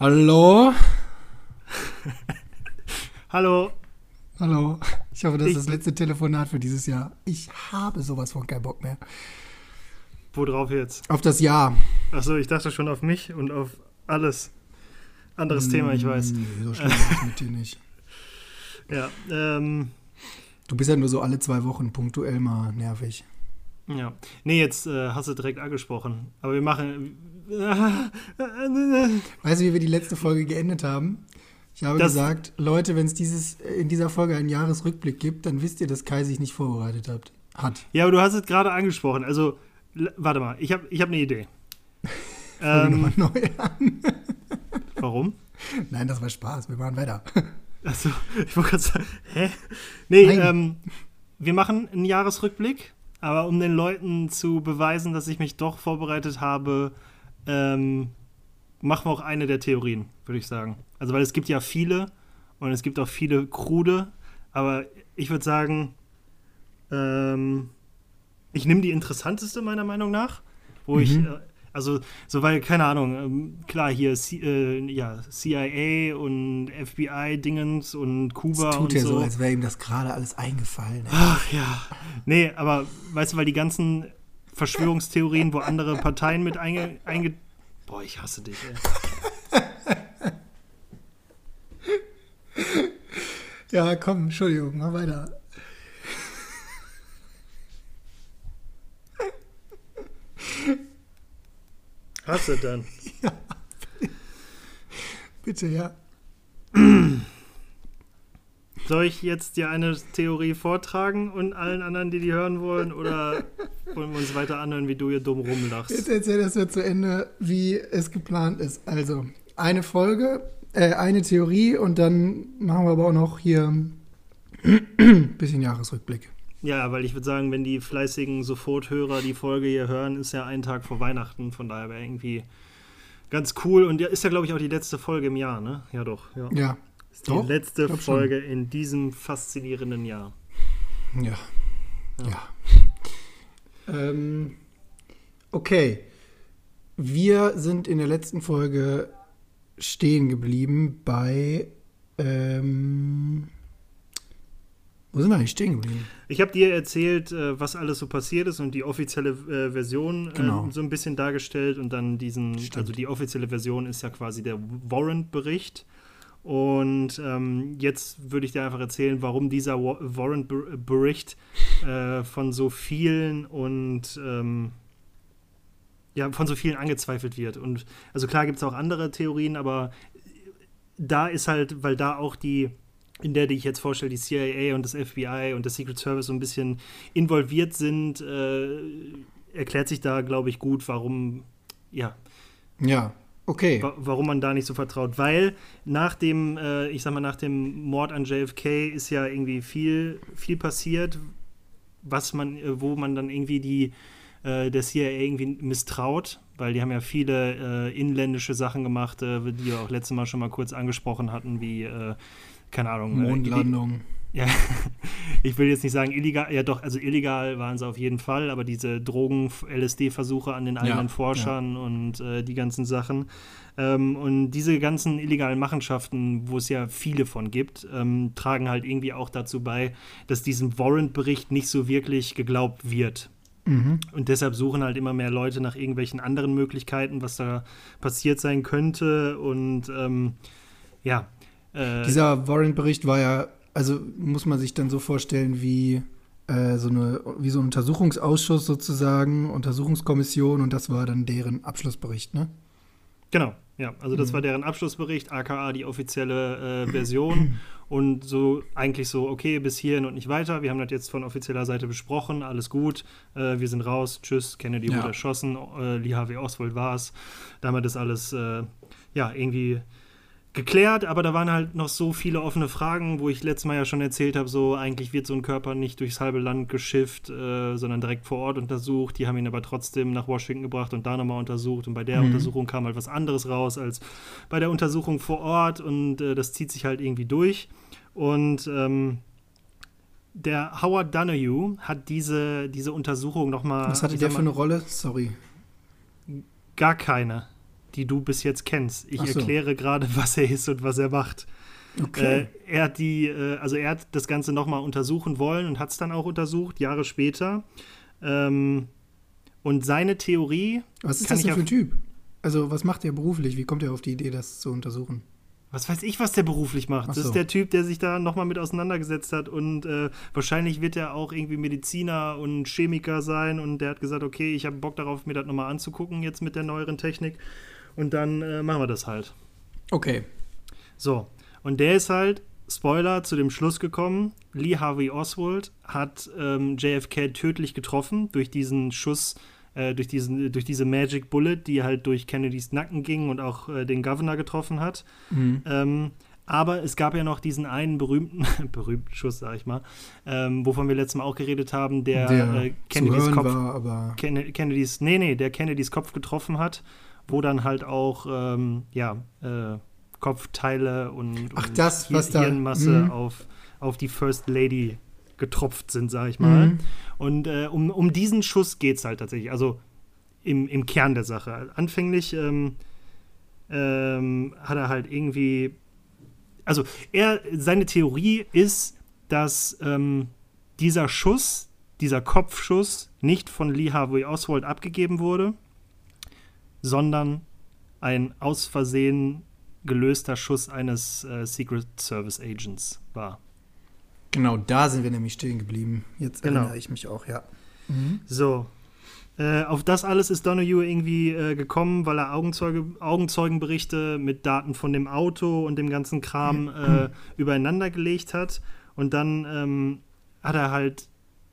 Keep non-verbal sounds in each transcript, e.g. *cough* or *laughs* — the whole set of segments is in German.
Hallo? *laughs* Hallo. Hallo. Ich hoffe, das Ich- ist das letzte Telefonat für dieses Jahr. Ich habe sowas von keinen Bock mehr. Worauf jetzt? Auf das Jahr. Achso, ich dachte schon auf mich und auf alles. Anderes Thema, ich weiß. Nee, so schlimm ist es mit dir nicht. Ja, ähm, Du bist ja nur so alle zwei Wochen punktuell mal nervig. Ja. Nee, jetzt äh, hast du direkt angesprochen. Aber wir machen. *laughs* Weißt du, wie wir die letzte Folge geendet haben? Ich habe Das- gesagt, Leute, wenn es dieses in dieser Folge einen Jahresrückblick gibt, dann wisst ihr, dass Kai sich nicht vorbereitet hat. Hat. Ja, aber du hast es gerade angesprochen. Also, warte mal, ich habe ich hab eine Idee. *laughs* Ähm, neu an. *laughs* warum? Nein, das war Spaß. Wir machen weiter. Achso, ich wollte gerade sagen, hä? Nee, ähm, wir machen einen Jahresrückblick, aber um den Leuten zu beweisen, dass ich mich doch vorbereitet habe, ähm, machen wir auch eine der Theorien, würde ich sagen. Also, weil es gibt ja viele und es gibt auch viele krude, aber ich würde sagen, ähm, ich nehme die interessanteste meiner Meinung nach, wo ich, Mhm. äh, also, so weil, keine Ahnung, ähm, klar, hier C, äh, ja, CIA und FBI-Dingens und Kuba Es tut und ja so. so, als wäre ihm das gerade alles eingefallen. ey. Ach ja. Nee, aber weißt du, weil die ganzen Verschwörungstheorien, wo andere Parteien mit einge... einge Boah, ich hasse dich, ey. *laughs* Ja, komm, Entschuldigung, mach weiter. Hasse dann. *laughs* Bitte, ja. Soll ich jetzt dir eine Theorie vortragen und allen anderen, die die hören wollen, oder wollen wir uns weiter anhören, wie du hier dumm Jetzt rumlachst? erzähl das mir zu Ende, wie es geplant ist. Also, eine Folge, äh, eine Theorie und dann machen wir aber auch noch hier ein *clears throat* bisschen Jahresrückblick. Ja, weil ich würde sagen, wenn die fleißigen Soforthörer die Folge hier hören, ist ja ein Tag vor Weihnachten, von daher wäre irgendwie ganz cool. Und ja, ist ja, glaube ich, auch die letzte Folge im Jahr, ne? Ja, doch. Ja. Ja, Ist die Doch, letzte glaub schon. Folge in diesem faszinierenden Jahr. ja, ja. Ähm, okay. Wir sind in der letzten Folge stehen geblieben bei. Ähm, wo sind wir eigentlich stehen geblieben? Ich habe dir erzählt, äh, was alles so passiert ist und die offizielle äh, Version Genau. äh, so ein bisschen dargestellt und dann diesen, Stimmt. also die offizielle Version ist ja quasi der Warrant-Bericht. Und ähm, jetzt würde ich dir einfach erzählen, warum dieser Wa- Warrant-Bericht äh, von so vielen und ähm, ja, von so vielen angezweifelt wird. Und also klar gibt es auch andere Theorien, aber da ist halt, weil da auch die, in der, die ich jetzt vorstelle, die CIA und das FBI und das Secret Service so ein bisschen involviert sind, äh, erklärt sich da, glaube ich, gut, warum, ja, Ja, okay. wa warum man da nicht so vertraut. Weil nach dem, äh, ich sag mal, nach dem Mord an JFK ist ja irgendwie viel, viel passiert, was man, äh, wo man dann irgendwie die äh, der CIA irgendwie misstraut, weil die haben ja viele äh, inländische Sachen gemacht, die wir auch letztes Mal schon mal kurz angesprochen hatten, wie, äh, keine Ahnung, äh, Mondlandung. ja, *laughs* ich will jetzt nicht sagen illegal, ja doch, also illegal waren sie auf jeden Fall, aber diese Drogen-LSD-Versuche an den eigenen Forschern und äh, die ganzen Sachen. Ähm, und diese ganzen illegalen Machenschaften, wo es ja viele von gibt, ähm, tragen halt irgendwie auch dazu bei, dass diesem Warrant-Bericht nicht so wirklich geglaubt wird. Mhm. Und deshalb suchen halt immer mehr Leute nach irgendwelchen anderen Möglichkeiten, was da passiert sein könnte. Und ähm, ja. Äh, Dieser Warrant-Bericht war ja, also muss man sich dann so vorstellen wie äh, so eine, wie so ein Untersuchungsausschuss sozusagen, Untersuchungskommission und das war dann deren Abschlussbericht, ne? Genau, ja. Also das Mhm. war deren Abschlussbericht, aka die offizielle äh, Version. *clears throat* und so eigentlich so, okay, bis hierhin und nicht weiter. Wir haben das jetzt von offizieller Seite besprochen, alles gut. Äh, wir sind raus, tschüss, Kennedy Ja. wurde erschossen, äh, Lee Harvey Oswald war's. Damit ist alles, äh, ja, irgendwie geklärt, aber da waren halt noch so viele offene Fragen, wo ich letztes Mal ja schon erzählt habe, so eigentlich wird so ein Körper nicht durchs halbe Land geschifft, äh, sondern direkt vor Ort untersucht. Die haben ihn aber trotzdem nach Washington gebracht und da nochmal untersucht. Und bei der Mhm. Untersuchung kam halt was anderes raus als bei der Untersuchung vor Ort und äh, das zieht sich halt irgendwie durch. Und ähm, der Howard Donahue hat diese, diese Untersuchung nochmal. Was hatte der für eine Rolle? Sorry. Gar keine. Die du bis jetzt kennst. Ich so. erkläre gerade, *laughs* was er ist und was er macht. Okay. Äh, er hat die, äh, also er hat das Ganze nochmal untersuchen wollen und hat es dann auch untersucht, Jahre später. Ähm, und seine Theorie. was ist das denn für ein Typ? Also, was macht er beruflich? Wie kommt er auf die Idee, das zu untersuchen? Was weiß ich, was der beruflich macht. Ach Das so. ist der Typ, der sich da nochmal mit auseinandergesetzt hat und äh, wahrscheinlich wird er auch irgendwie Mediziner und Chemiker sein und der hat gesagt, okay, ich habe Bock darauf, mir das nochmal anzugucken jetzt mit der neueren Technik und dann äh, machen wir das halt. Okay. So, und der ist halt, Spoiler, zu dem Schluss gekommen, Lee Harvey Oswald hat ähm, JFK tödlich getroffen durch diesen Schuss, äh, durch, diesen, durch diese Magic Bullet, die halt durch Kennedys Nacken ging und auch äh, den Governor getroffen hat. Mhm. Ähm, aber es gab ja noch diesen einen berühmten, *laughs* berühmten Schuss, sag ich mal, ähm, wovon wir letztes Mal auch geredet haben, der, Der äh, Kennedys Kopf war, Kennedys, nee, nee, der Kennedys Kopf getroffen hat, wo dann halt auch, ähm, ja, äh, Kopfteile und, Ach, und das, Hir- was da- Hirnmasse mhm. auf, auf die First Lady getropft sind, sag ich mal. Mhm. Und äh, um, um diesen Schuss geht es halt tatsächlich, also im, im Kern der Sache. Anfänglich ähm, ähm, hat er halt irgendwie, also er, seine Theorie ist, dass ähm, dieser Schuss, dieser Kopfschuss nicht von Lee Harvey Oswald abgegeben wurde, sondern ein aus Versehen gelöster Schuss eines äh, Secret Service Agents war. genau da sind wir nämlich stehen geblieben. Jetzt Genau. erinnere ich mich auch, ja. So. Äh, auf das alles ist Donahue irgendwie äh, gekommen, weil er Augenzeuge, Augenzeugenberichte mit Daten von dem Auto und dem ganzen Kram *clears throat* äh, übereinander gelegt hat. Und dann ähm, hat er halt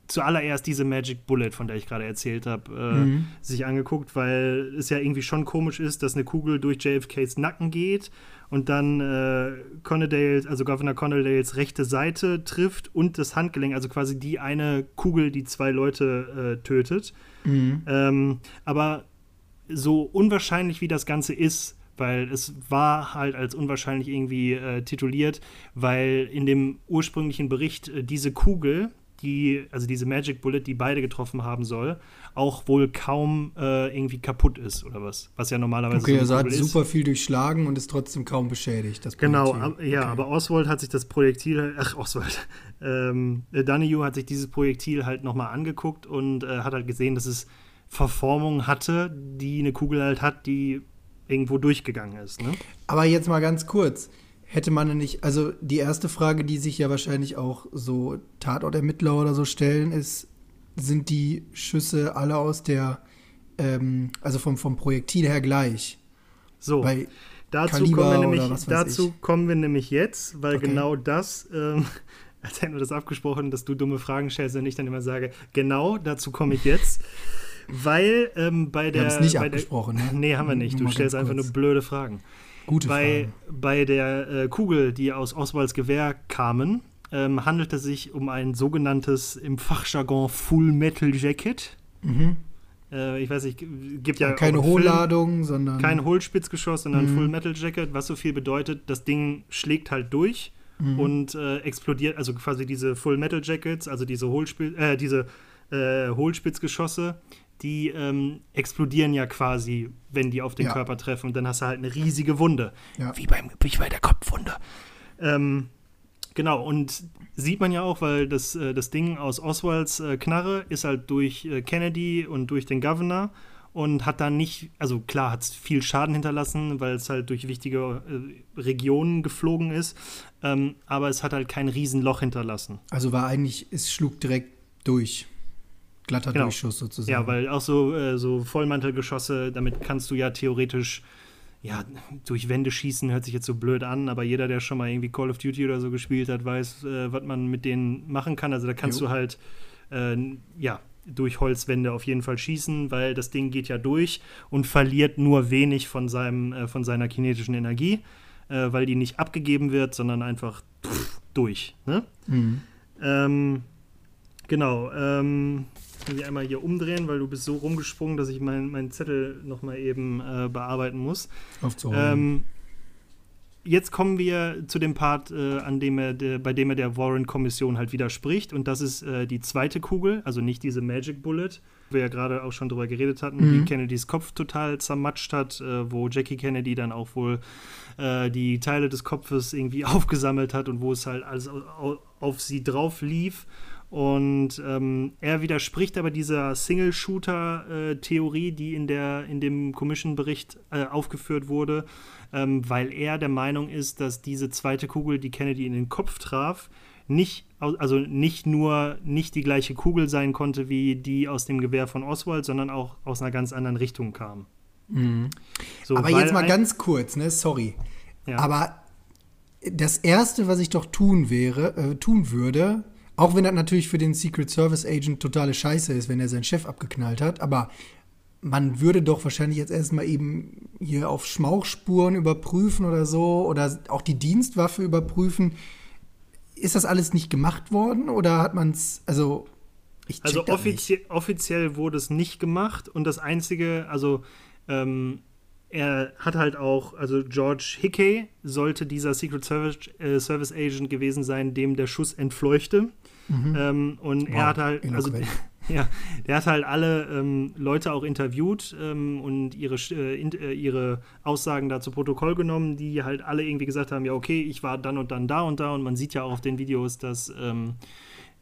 zuallererst diese Magic Bullet, von der ich gerade erzählt habe, äh, Mhm. sich angeguckt, weil es ja irgendwie schon komisch ist, dass eine Kugel durch JFKs Nacken geht und dann äh, Connedales, also Governor Connedales rechte Seite trifft und das Handgelenk, also quasi die eine Kugel, die zwei Leute äh, tötet. Mhm. Ähm, aber so unwahrscheinlich wie das Ganze ist, weil es war halt als unwahrscheinlich irgendwie äh, tituliert, weil in dem ursprünglichen Bericht äh, diese Kugel, die, also diese Magic Bullet, die beide getroffen haben soll, auch wohl kaum äh, irgendwie kaputt ist oder was. Was ja normalerweise Okay, so also hat super viel durchschlagen und ist trotzdem kaum beschädigt. Das Genau, ab, ja, Okay. aber Oswald hat sich das Projektil, ach Oswald, *laughs* ähm, äh, Donahue hat sich dieses Projektil halt nochmal angeguckt und äh, hat halt gesehen, dass es Verformung hatte, die eine Kugel halt hat, die irgendwo durchgegangen ist. Ne? Aber jetzt mal ganz kurz. Hätte man denn nicht, also die erste Frage, die sich ja wahrscheinlich auch so Tatortermittler oder so stellen, ist, sind die Schüsse alle aus der, ähm, also vom, vom Projektil her gleich? So, Bei dazu, Kaliber kommen wir, oder nämlich, was weiß dazu ich. kommen wir nämlich jetzt, weil Okay. genau das, ähm, *laughs* als hätten wir das abgesprochen, dass du dumme Fragen stellst und ich dann immer sage, genau, dazu komme ich jetzt. Weil ähm, bei wir der. haben es nicht abgesprochen, Der, ne? *laughs* nee, haben wir nicht. Nur Du stellst einfach nur blöde Fragen. Gute Bei, Frage. bei der äh, Kugel, die aus Oswalds Gewehr kamen, ähm, handelt es sich um ein sogenanntes im Fachjargon Full Metal Jacket. Mhm. Äh, ich weiß nicht, gibt ja Keine Hohlladung, sondern. kein Hohlspitzgeschoss, sondern Mhm. Full Metal Jacket, was so viel bedeutet, das Ding schlägt halt durch Mhm. und äh, explodiert, also quasi diese Full Metal Jackets, also diese, Hohlspitz, äh, diese äh, Hohlspitzgeschosse, die ähm, explodieren ja quasi, wenn die auf den Ja. Körper treffen und dann hast du halt eine riesige Wunde. Ja. Wie, beim, wie bei der Kopfwunde. Ähm, genau, und sieht man ja auch, weil das, äh, das Ding aus Oswalds äh, Knarre ist halt durch äh, Kennedy und durch den Governor und hat dann nicht, also klar, hat es viel Schaden hinterlassen, weil es halt durch wichtige äh, Regionen geflogen ist, ähm, aber es hat halt kein Riesenloch hinterlassen. Also war eigentlich, es schlug direkt durch. Glatter Genau. Durchschuss sozusagen. Ja, weil auch so, äh, so Vollmantelgeschosse, damit kannst du ja theoretisch ja, durch Wände schießen, hört sich jetzt so blöd an, aber jeder, der schon mal irgendwie Call of Duty oder so gespielt hat, weiß, äh, was man mit denen machen kann. Also da kannst Jo. du halt, äh, ja, durch Holzwände auf jeden Fall schießen, weil das Ding geht ja durch und verliert nur wenig von, seinem, äh, von seiner kinetischen Energie, äh, weil die nicht abgegeben wird, sondern einfach pff, durch. Ne? Mhm. Ähm, genau. Ähm, muss ich einmal hier umdrehen, weil du bist so rumgesprungen, dass ich meinen mein Zettel noch mal eben äh, bearbeiten muss. Ähm, jetzt kommen wir zu dem Part, äh, an dem er, de, bei dem er der Warren-Kommission halt widerspricht. Und das ist äh, die zweite Kugel, also nicht diese Magic Bullet, wo wir ja gerade auch schon drüber geredet hatten, Mhm. die Kennedys Kopf total zermatscht hat, äh, wo Jackie Kennedy dann auch wohl äh, die Teile des Kopfes irgendwie *laughs* aufgesammelt hat und wo es halt alles au- au- auf sie drauf lief. Und ähm, er widerspricht aber dieser Single-Shooter-Theorie, die in, der, in dem Commission-Bericht äh, aufgeführt wurde, ähm, weil er der Meinung ist, dass diese zweite Kugel, die Kennedy in den Kopf traf, nicht, also nicht nur nicht die gleiche Kugel sein konnte wie die aus dem Gewehr von Oswald, sondern auch aus einer ganz anderen Richtung kam. So, Aber jetzt mal ganz kurz, ne? Sorry. Ja. Aber das Erste, was ich doch tun wäre, äh, tun würde, auch wenn das natürlich für den Secret Service Agent totale Scheiße ist, wenn er seinen Chef abgeknallt hat, aber man würde doch wahrscheinlich jetzt erstmal eben hier auf Schmauchspuren überprüfen oder so oder auch die Dienstwaffe überprüfen. Ist das alles nicht gemacht worden oder hat man es, also ich Also das nicht. offizie offiziell wurde es nicht gemacht und das Einzige, also ähm, er hat halt auch, also George Hickey sollte dieser Secret Service, äh, Service Agent gewesen sein, dem der Schuss entfleuchte. Ähm, und er Mhm. Wow, hat halt, also *laughs* ja, der hat halt alle ähm, Leute auch interviewt ähm, und ihre, äh, in, äh, ihre Aussagen da zu Protokoll genommen, die halt alle irgendwie gesagt haben, ja, okay, ich war dann und dann da und da und man sieht ja auch auf den Videos, dass ähm,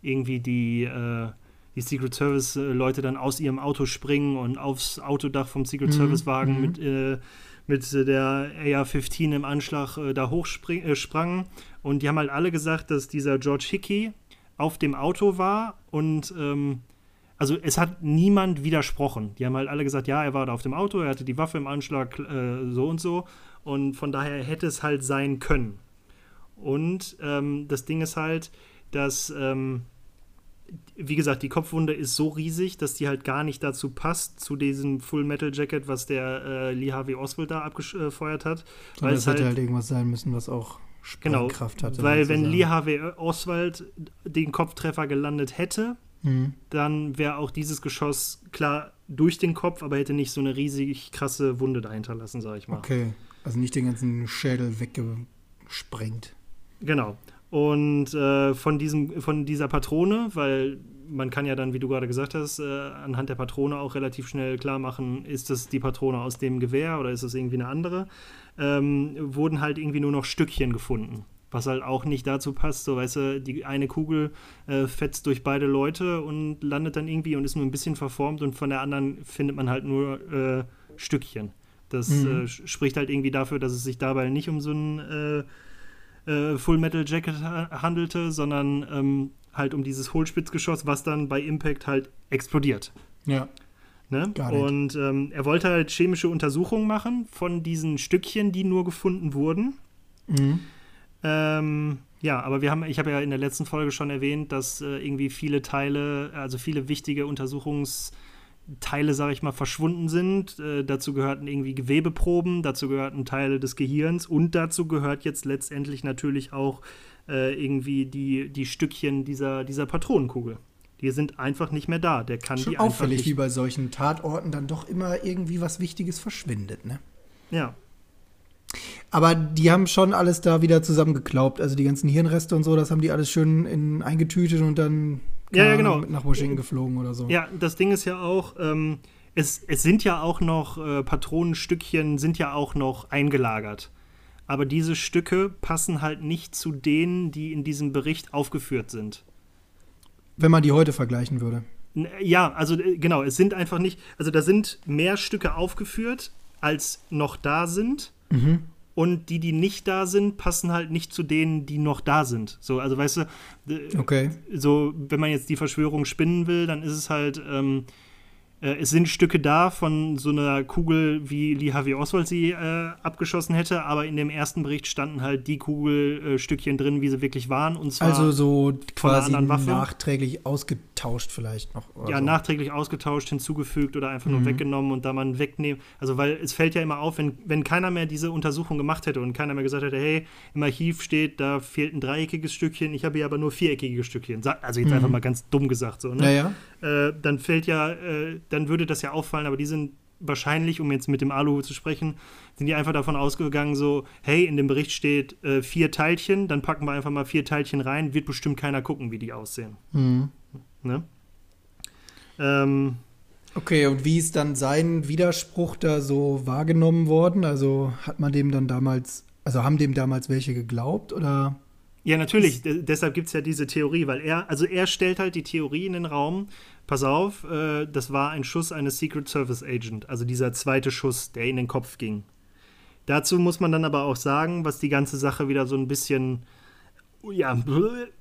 irgendwie die, äh, die Secret Service äh, Leute dann aus ihrem Auto springen und aufs Autodach vom Secret Service Wagen mit, äh, mit äh, der AR-15 im Anschlag äh, da hochsprangen. Äh, sprangen. und die haben halt alle gesagt, dass dieser George Hickey auf dem Auto war und ähm, also es hat niemand widersprochen. Die haben halt alle gesagt, ja, er war da auf dem Auto, er hatte die Waffe im Anschlag, äh, so und so. Und von daher hätte es halt sein können. Und ähm, das Ding ist halt, dass, ähm, wie gesagt, die Kopfwunde ist so riesig, dass die halt gar nicht dazu passt, zu diesem Full Metal Jacket, was der äh, Lee Harvey Oswald da abgefeuert hat. Sondern es es hätte halt irgendwas sein müssen, was auch Genau, Sprengkraft hatte. weil wenn. Lee Harvey Oswald den Kopftreffer gelandet hätte, Mhm. dann wäre auch dieses Geschoss klar durch den Kopf, aber hätte nicht so eine riesig krasse Wunde dahinter lassen, sag ich mal. Okay, also nicht den ganzen Schädel weggesprengt. Genau. Und äh, von, diesem, von dieser Patrone, weil man kann ja dann, wie du gerade gesagt hast, äh, anhand der Patrone auch relativ schnell klar machen, ist das die Patrone aus dem Gewehr oder ist das irgendwie eine andere, ähm, wurden halt irgendwie nur noch Stückchen gefunden. Was halt auch nicht dazu passt, so weißt du, die eine Kugel äh, fetzt durch beide Leute und landet dann irgendwie und ist nur ein bisschen verformt und von der anderen findet man halt nur äh, Stückchen. Das Mhm. äh, spricht halt irgendwie dafür, dass es sich dabei nicht um so ein äh, äh, Full Metal Jacket ha handelte, sondern ähm, halt um dieses Hohlspitzgeschoss, was dann bei Impact halt explodiert. Ja. Ne? Und ähm, er wollte halt chemische Untersuchungen machen von diesen Stückchen, die nur gefunden wurden. Mhm. Ähm, ja, aber wir haben, ich habe ja in der letzten Folge schon erwähnt, dass äh, irgendwie viele Teile, also viele wichtige Untersuchungsteile, sage ich mal, verschwunden sind. Äh, dazu gehörten irgendwie Gewebeproben, dazu gehörten Teile des Gehirns und dazu gehört jetzt letztendlich natürlich auch äh, irgendwie die, die Stückchen dieser, dieser Patronenkugel. Die sind einfach nicht mehr da. Der kann Schon die einfach auffällig, nicht. wie bei solchen Tatorten dann doch immer irgendwie was Wichtiges verschwindet, ne? Ja, Aber die haben schon alles da wieder zusammengeklaubt. Also die ganzen Hirnreste und so, das haben die alles schön in, eingetütet und dann Ja, ja, genau. Nach Washington geflogen oder so. Ja, das Ding ist ja auch, ähm, es, es sind ja auch noch, äh, Patronenstückchen sind ja auch noch eingelagert. Aber diese Stücke passen halt nicht zu denen, die in diesem Bericht aufgeführt sind. Wenn man die heute vergleichen würde. Ja, also äh, genau, es sind einfach nicht, also da sind mehr Stücke aufgeführt, als noch da sind. Mhm. Und die, die nicht da sind, passen halt nicht zu denen, die noch da sind. So, also weißt du, äh, Okay. so, wenn man jetzt die Verschwörung spinnen will, dann ist es halt, ähm, äh, es sind Stücke da von so einer Kugel, wie Lee Harvey Oswald sie äh, abgeschossen hätte, aber in dem ersten Bericht standen halt die Kugelstückchen drin, wie sie wirklich waren. Und zwar Also so quasi nachträglich ausgetauscht vielleicht noch. ja, so. nachträglich ausgetauscht, hinzugefügt oder einfach nur Mhm. weggenommen und da man wegnehmen. Also, weil es fällt ja immer auf, wenn, wenn keiner mehr diese Untersuchung gemacht hätte und keiner mehr gesagt hätte, hey, im Archiv steht, da fehlt ein dreieckiges Stückchen, ich habe hier aber nur viereckige Stückchen. Also jetzt Mhm. einfach mal ganz dumm gesagt so, ne? Naja. äh, dann fällt ja, äh, dann würde das ja auffallen, aber die sind wahrscheinlich, um jetzt mit dem Aluhut zu sprechen, sind die einfach davon ausgegangen, so, hey, in dem Bericht steht äh, vier Teilchen, dann packen wir einfach mal vier Teilchen rein, wird bestimmt keiner gucken, wie die aussehen. Mhm. Ne? Ähm, Okay, und wie ist dann sein Widerspruch da so wahrgenommen worden? Also hat man dem dann damals, also haben dem damals welche geglaubt oder? Ja, natürlich. Deshalb gibt es ja diese Theorie, weil er, also er stellt halt die Theorie in den Raum, pass auf, äh, das war ein Schuss eines Secret Service Agent, also dieser zweite Schuss, der in den Kopf ging. Dazu muss man dann aber auch sagen, was die ganze Sache wieder so ein bisschen ja,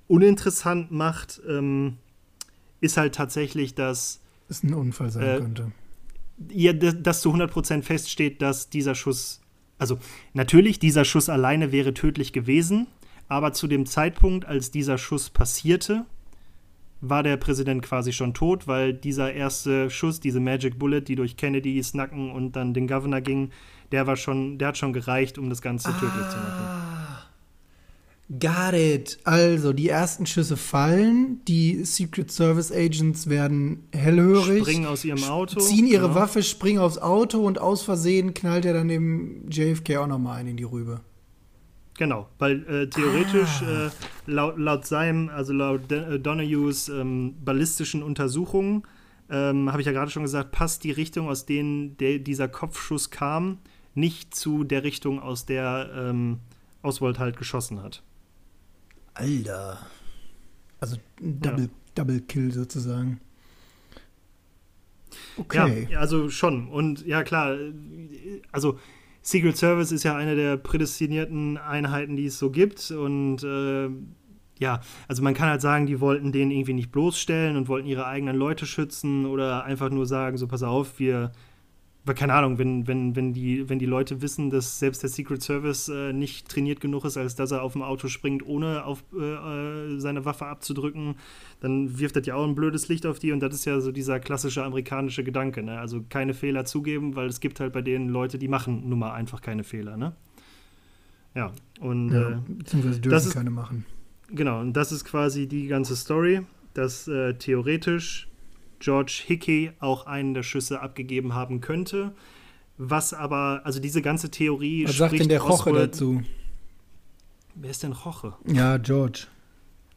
uninteressant macht, ähm, ist halt tatsächlich, dass es ein Unfall sein äh, könnte. Ja, dass zu 100% feststeht, dass dieser Schuss, also natürlich, dieser Schuss alleine wäre tödlich gewesen, aber zu dem Zeitpunkt, als dieser Schuss passierte, war der Präsident quasi schon tot, weil dieser erste Schuss, diese Magic Bullet, die durch Kennedys Nacken und dann den Governor ging, der war schon, der hat schon gereicht, um das Ganze ah. tödlich zu machen. Got it. Also, die ersten Schüsse fallen, die Secret Service Agents werden hellhörig. Springen aus ihrem Auto. Ziehen ihre genau. Waffe, springen aufs Auto und aus Versehen knallt er dann dem JFK auch nochmal ein in die Rübe. Genau, weil äh, theoretisch ah. äh, laut, laut seinem, also laut äh, Donahues ähm, ballistischen Untersuchungen, ähm, habe ich ja gerade schon gesagt, passt die Richtung, aus denen der, dieser Kopfschuss kam, nicht zu der Richtung, aus der ähm, Oswald halt geschossen hat. Alter. Also Double, ja. Double Kill sozusagen. Okay. Ja, also schon. Und ja, klar, also Secret Service ist ja eine der prädestinierten Einheiten, die es so gibt. Und äh, ja, also man kann halt sagen, die wollten den irgendwie nicht bloßstellen und wollten ihre eigenen Leute schützen oder einfach nur sagen, so pass auf, wir keine Ahnung, wenn, wenn, wenn, die, wenn die Leute wissen, dass selbst der Secret Service äh, nicht trainiert genug ist, als dass er auf dem Auto springt, ohne auf äh, äh, seine Waffe abzudrücken, dann wirft das ja auch ein blödes Licht auf die und das ist ja so dieser klassische amerikanische Gedanke, ne? Also keine Fehler zugeben, weil es gibt halt bei denen Leute, die machen nun mal einfach keine Fehler, ne? Ja, und ja, äh, beziehungsweise dürfen das ist, keine machen. Genau, und das ist quasi die ganze Story, dass äh, theoretisch George Hickey auch einen der Schüsse abgegeben haben könnte. Was aber, also diese ganze Theorie. Was sagt denn der Roche dazu? Wer ist denn Roche? Ja, George.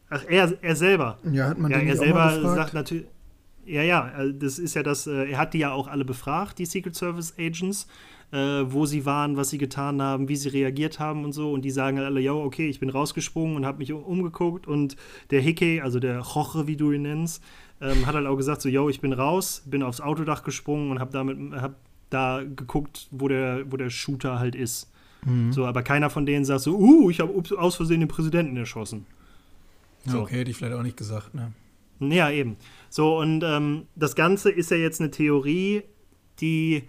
Ach, er, er selber. Ja, hat man ja, den er selber sagt natürlich. Ja, ja, äh, das ist ja das, äh, er hat die ja auch alle befragt, die Secret Service Agents, äh, wo sie waren, was sie getan haben, wie sie reagiert haben und so. Und die sagen halt alle, ja, okay, ich bin rausgesprungen und habe mich umgeguckt. Und der Hickey, also der Roche, wie du ihn nennst, ähm, hat halt auch gesagt, so, yo, ich bin raus, bin aufs Autodach gesprungen und habe damit, hab da geguckt, wo der, wo der Shooter halt ist. Mhm. So, aber keiner von denen sagt so, uh, ich habe aus Versehen den Präsidenten erschossen. So. Okay, hätte ich vielleicht auch nicht gesagt, ne? Ja, eben. So, und ähm, das Ganze ist ja jetzt eine Theorie, die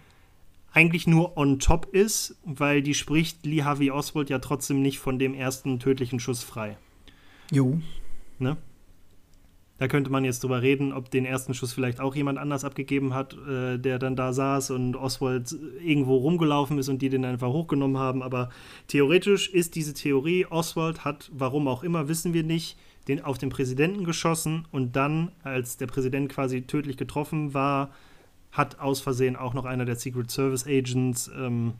eigentlich nur on top ist, weil die spricht Lee Harvey Oswald ja trotzdem nicht von dem ersten tödlichen Schuss frei. Jo. Ne? Da könnte man jetzt drüber reden, ob den ersten Schuss vielleicht auch jemand anders abgegeben hat, äh, der dann da saß und Oswald irgendwo rumgelaufen ist und die den einfach hochgenommen haben. Aber theoretisch ist diese Theorie, Oswald hat, warum auch immer, wissen wir nicht, den auf den Präsidenten geschossen und dann, als der Präsident quasi tödlich getroffen war, hat aus Versehen auch noch einer der Secret Service Agents ähm,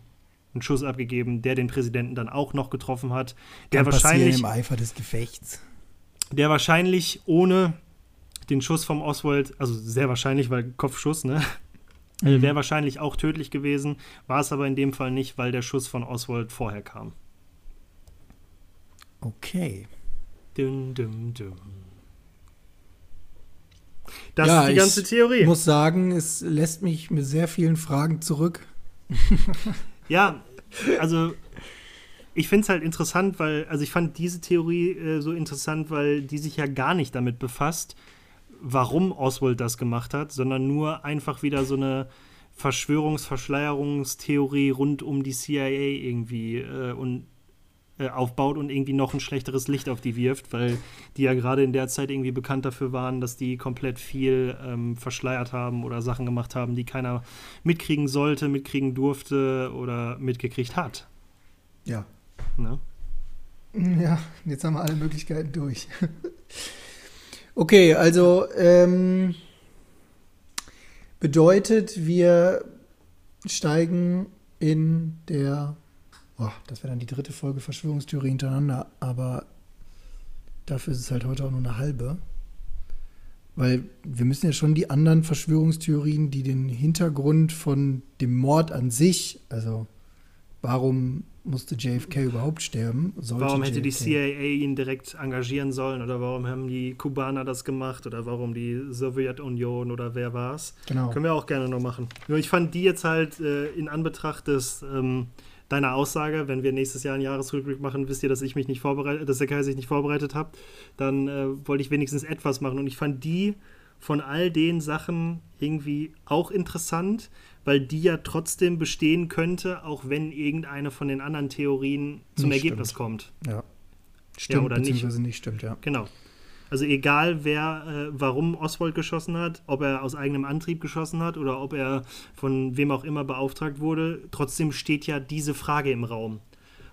einen Schuss abgegeben, der den Präsidenten dann auch noch getroffen hat. Der Kann wahrscheinlich im Eifer des Gefechts. Der wahrscheinlich ohne den Schuss vom Oswald, also sehr wahrscheinlich, weil Kopfschuss, ne? Mhm. Wäre wahrscheinlich auch tödlich gewesen, war es aber in dem Fall nicht, weil der Schuss von Oswald vorher kam. Okay. Dum, dum, dum. Das ja, ist die ganze Theorie. Ich muss sagen, es lässt mich mit sehr vielen Fragen zurück. *laughs* ja, also ich finde es halt interessant, weil, also ich fand diese Theorie äh, so interessant, weil die sich ja gar nicht damit befasst, warum Oswald das gemacht hat, sondern nur einfach wieder so eine Verschwörungsverschleierungstheorie rund um die CIA irgendwie äh, und äh, aufbaut und irgendwie noch ein schlechteres Licht auf die wirft, weil die ja gerade in der Zeit irgendwie bekannt dafür waren, dass die komplett viel ähm, verschleiert haben oder Sachen gemacht haben, die keiner mitkriegen sollte, mitkriegen durfte oder mitgekriegt hat. Ja. Ne? *laughs* Ja, jetzt haben wir alle Möglichkeiten durch. *laughs* Okay, also ähm, bedeutet, wir steigen in der, oh, das wäre dann die dritte Folge Verschwörungstheorie hintereinander, aber dafür ist es halt heute auch nur eine halbe. Weil wir müssen ja schon die anderen Verschwörungstheorien, die den Hintergrund von dem Mord an sich, also warum musste JFK überhaupt sterben? warum hätte JFK? die CIA ihn direkt engagieren sollen oder warum haben die Kubaner das gemacht oder warum die Sowjetunion oder wer war es? Genau. Können wir auch gerne noch machen. Nur ich fand die jetzt halt äh, in Anbetracht des ähm, deiner Aussage, wenn wir nächstes Jahr einen Jahresrückblick machen, wisst ihr, dass ich mich nicht vorbereitet, dass der Kai sich nicht vorbereitet hat, dann äh, wollte ich wenigstens etwas machen und ich fand die von all den Sachen irgendwie auch interessant, weil die ja trotzdem bestehen könnte, auch wenn irgendeine von den anderen Theorien zum Nicht Ergebnis stimmt. kommt. Ja. Stimmt oder nicht. beziehungsweise nicht stimmt, ja. Genau. Also egal wer, äh, warum Oswald geschossen hat, ob er aus eigenem Antrieb geschossen hat oder ob er von wem auch immer beauftragt wurde, trotzdem steht ja diese Frage im Raum.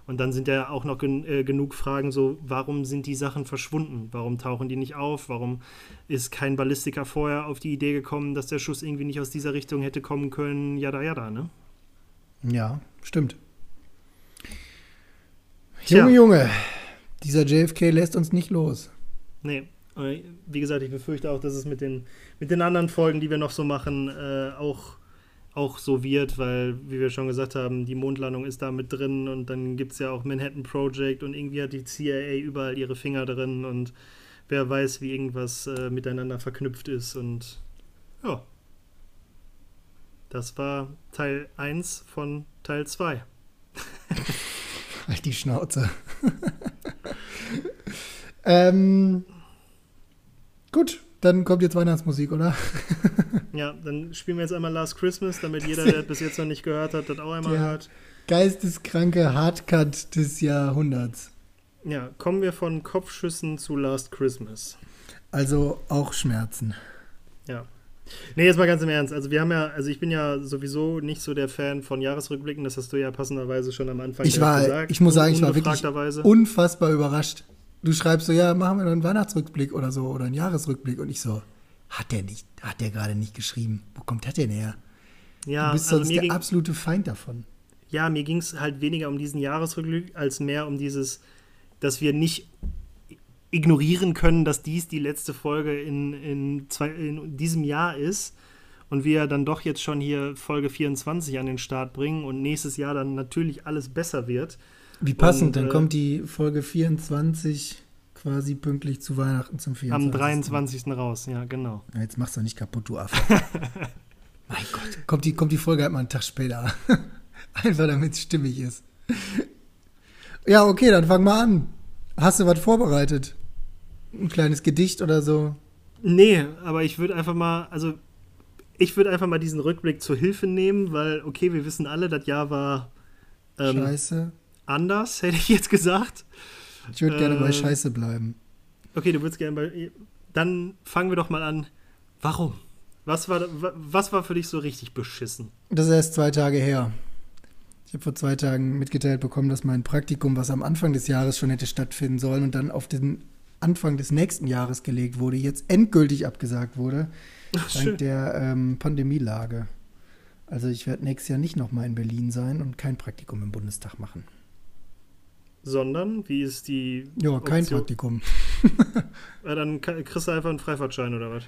Und dann sind ja auch noch gen äh, genug Fragen so, warum sind die Sachen verschwunden? Warum tauchen die nicht auf? Warum ist kein Ballistiker vorher auf die Idee gekommen, dass der Schuss irgendwie nicht aus dieser Richtung hätte kommen können? Jada, jada, ne? Ja, stimmt. Tja. Junge, Junge, dieser JFK lässt uns nicht los. Nee. Wie gesagt, ich befürchte auch, dass es mit den, mit den anderen Folgen, die wir noch so machen, äh, auch, auch so wird, weil, wie wir schon gesagt haben, die Mondlandung ist da mit drin und dann gibt es ja auch Manhattan Project und irgendwie hat die CIA überall ihre Finger drin und wer weiß, wie irgendwas äh, miteinander verknüpft ist und ja. Das war Teil 1 von Teil 2. *laughs* Halt die Schnauze. *laughs* ähm, gut, dann kommt jetzt Weihnachtsmusik, oder? Ja, dann spielen wir jetzt einmal Last Christmas, damit jeder, *laughs* der das bis jetzt noch nicht gehört hat, das auch einmal hört. Geisteskranke Hardcut des Jahrhunderts. Ja, kommen wir von Kopfschüssen zu Last Christmas. Also auch Schmerzen. Ja. Nee, jetzt mal ganz im Ernst. Also wir haben ja, also ich bin ja sowieso nicht so der Fan von Jahresrückblicken, das hast du ja passenderweise schon am Anfang Ich war, gesagt. ich muss sagen, ich war wirklich unfassbar überrascht. Du schreibst so, ja, machen wir noch einen Weihnachtsrückblick oder so oder einen Jahresrückblick und ich so, hat der nicht, hat der gerade nicht geschrieben? Wo kommt der denn her? ja, du bist also sonst der ging, absolute Feind davon. ja, mir ging es halt weniger um diesen Jahresrückblick, als mehr um dieses, dass wir nicht ignorieren können, dass dies die letzte Folge in, in, zwei, in diesem Jahr ist und wir dann doch jetzt schon hier Folge 24 an den Start bringen und nächstes Jahr dann natürlich alles besser wird. Wie passend, Und, dann äh, kommt die Folge 24 quasi pünktlich zu Weihnachten zum 24. Am 23. raus, ja, genau. Ja, jetzt machst du nicht kaputt, du Affe. *laughs* mein Gott. Kommt die, kommt die Folge halt mal einen Tag später. *laughs* Einfach damit es stimmig ist. Ja, okay, dann fang mal an. Hast du was vorbereitet? Ein kleines Gedicht oder so? Nee, aber ich würde einfach mal, also ich würde einfach mal diesen Rückblick zur Hilfe nehmen, weil, okay, wir wissen alle, das Jahr war ähm, Scheiße. Anders, *laughs* hätte ich jetzt gesagt. Ich würde gerne bei äh, Scheiße bleiben. Okay, du würdest gerne bei. Dann fangen wir doch mal an. Warum? Was war, wa- was war für dich so richtig beschissen? Das ist erst zwei Tage her. Ich habe vor zwei Tagen mitgeteilt bekommen, dass mein Praktikum, was am Anfang des Jahres schon hätte stattfinden sollen und dann auf den Anfang des nächsten Jahres gelegt wurde, jetzt endgültig abgesagt wurde, Ach, dank der ähm, Pandemielage. Also ich werde nächstes Jahr nicht nochmal in Berlin sein und kein Praktikum im Bundestag machen. Sondern, wie ist die. Ja, kein Option? Praktikum. *laughs* Ja, dann kriegst du einfach einen Freifahrtschein oder was?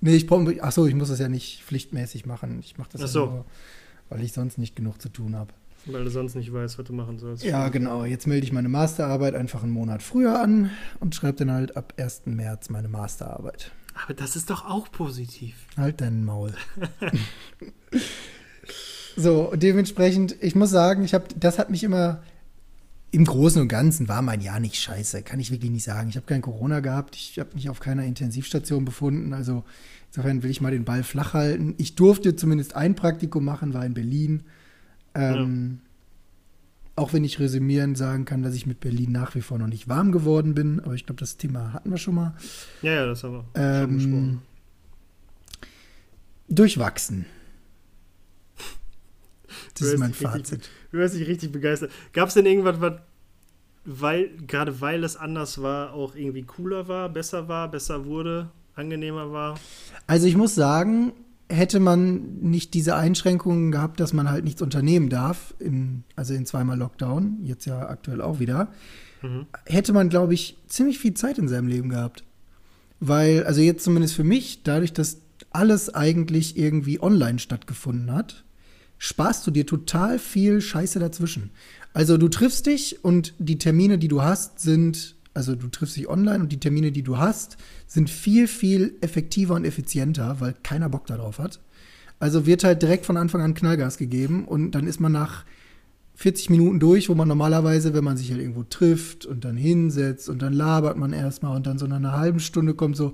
Nee, ich brauche, ach so, ich muss das ja nicht pflichtmäßig machen. Ich mache das ja so. nur, weil ich sonst nicht genug zu tun habe. Weil du sonst nicht weißt, was du machen sollst. Ja, genau. Jetzt melde ich meine Masterarbeit einfach einen Monat früher an und schreibe dann halt ab 1. März meine Masterarbeit. Aber das ist doch auch positiv. Halt deinen Maul. *laughs* so, dementsprechend, ich muss sagen, ich habe, das hat mich immer, im Großen und Ganzen war mein Jahr nicht scheiße, kann ich wirklich nicht sagen. Ich habe kein Corona gehabt, ich habe mich auf keiner Intensivstation befunden, also insofern will ich mal den Ball flach halten. Ich durfte zumindest ein Praktikum machen, war in Berlin. Ähm, Auch wenn ich resümierend sagen kann, dass ich mit Berlin nach wie vor noch nicht warm geworden bin, aber ich glaube, das Thema hatten wir schon mal. Ja, ja, das haben wir schon Ähm, besprochen. durchwachsen. Das ist mein richtig- Fazit. Du hörst dich richtig begeistert. Gab es denn irgendwas, was, weil, gerade weil es anders war, auch irgendwie cooler war, besser war, besser wurde, angenehmer war? Also ich muss sagen, hätte man nicht diese Einschränkungen gehabt, dass man halt nichts unternehmen darf, in, also in zweimal Lockdown, jetzt ja aktuell auch wieder, mhm. hätte man, glaube ich, ziemlich viel Zeit in seinem Leben gehabt. Weil, also jetzt zumindest für mich, dadurch, dass alles eigentlich irgendwie online stattgefunden hat, sparst du dir total viel Scheiße dazwischen. Also du triffst dich und die Termine, die du hast, sind, also du triffst dich online und die Termine, die du hast, sind viel, viel effektiver und effizienter, weil keiner Bock darauf hat. Also wird halt direkt von Anfang an Knallgas gegeben und dann ist man nach 40 Minuten durch, wo man normalerweise, wenn man sich halt irgendwo trifft und dann hinsetzt und dann labert man erstmal und dann so nach einer halben Stunde kommt so,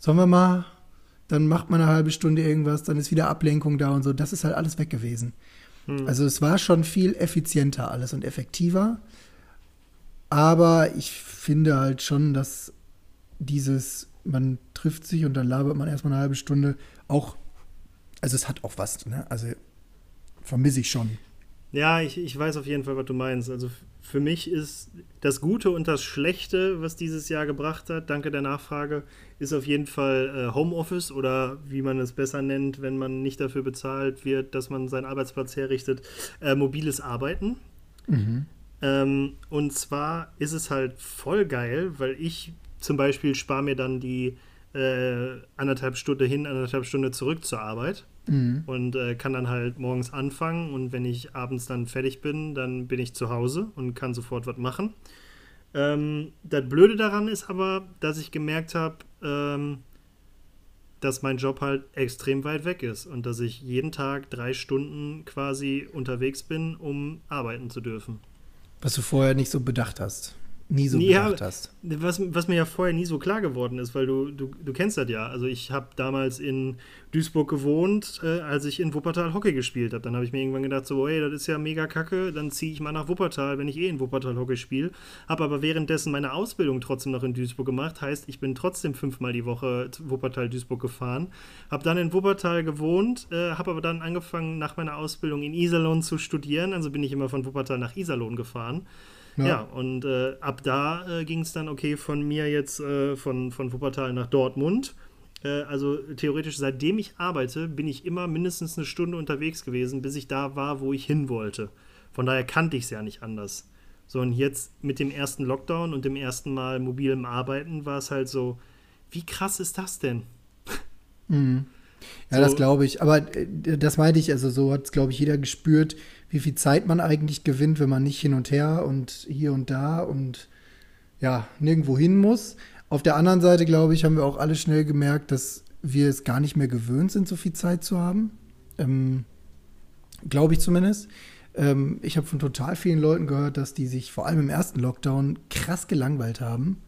sollen wir mal, dann macht man eine halbe Stunde irgendwas, dann ist wieder Ablenkung da und so. Das ist halt alles weg gewesen. Hm. Also es war schon viel effizienter alles und effektiver. Aber ich finde halt schon, dass dieses, man trifft sich und dann labert man erstmal eine halbe Stunde, auch, also es hat auch was, ne? Also vermisse ich schon. Ja, ich, ich weiß auf jeden Fall, was du meinst. Also für mich ist das Gute und das Schlechte, was dieses Jahr gebracht hat, danke der Nachfrage, ist auf jeden Fall äh, Homeoffice oder wie man es besser nennt, wenn man nicht dafür bezahlt wird, dass man seinen Arbeitsplatz herrichtet, äh, mobiles Arbeiten. Mhm. Ähm, und zwar ist es halt voll geil, weil ich zum Beispiel spare mir dann die äh, anderthalb Stunde hin, anderthalb Stunde zurück zur Arbeit mhm. und äh, kann dann halt morgens anfangen und wenn ich abends dann fertig bin, dann bin ich zu Hause und kann sofort was machen. Ähm, das Blöde daran ist aber, dass ich gemerkt habe, ähm, dass mein Job halt extrem weit weg ist und dass ich jeden Tag drei Stunden quasi unterwegs bin, um arbeiten zu dürfen. Was du vorher nicht so bedacht hast nie so ja, gedacht hast. Was, was mir ja vorher nie so klar geworden ist, weil du, du, du kennst das ja. Also ich habe damals in Duisburg gewohnt, äh, als ich in Wuppertal Hockey gespielt habe. Dann habe ich mir irgendwann gedacht, so, ey, das ist ja mega kacke, dann ziehe ich mal nach Wuppertal, wenn ich eh in Wuppertal Hockey spiele. Habe aber währenddessen meine Ausbildung trotzdem noch in Duisburg gemacht. Heißt, ich bin trotzdem fünfmal die Woche Wuppertal-Duisburg gefahren. Habe dann in Wuppertal gewohnt, äh, habe aber dann angefangen, nach meiner Ausbildung in Iserlohn zu studieren. Also bin ich immer von Wuppertal nach Iserlohn gefahren. Ja, ja und äh, ab da äh, ging es dann, okay, von mir jetzt äh, von, von Wuppertal nach Dortmund. Äh, also theoretisch, seitdem ich arbeite, bin ich immer mindestens eine Stunde unterwegs gewesen, bis ich da war, wo ich hin wollte. Von daher kannte ich es ja nicht anders. So, und jetzt mit dem ersten Lockdown und dem ersten Mal mobilem Arbeiten war es halt so, wie krass ist das denn? Mhm. Ja, so. das glaube ich. Aber äh, das meinte ich, also so hat es, glaube ich, jeder gespürt, wie viel Zeit man eigentlich gewinnt, wenn man nicht hin und her und hier und da und ja, nirgendwo hin muss. Auf der anderen Seite, glaube ich, haben wir auch alle schnell gemerkt, dass wir es gar nicht mehr gewöhnt sind, so viel Zeit zu haben. Ähm, glaube ich zumindest. Ähm, ich habe von total vielen Leuten gehört, dass die sich vor allem im ersten Lockdown krass gelangweilt haben.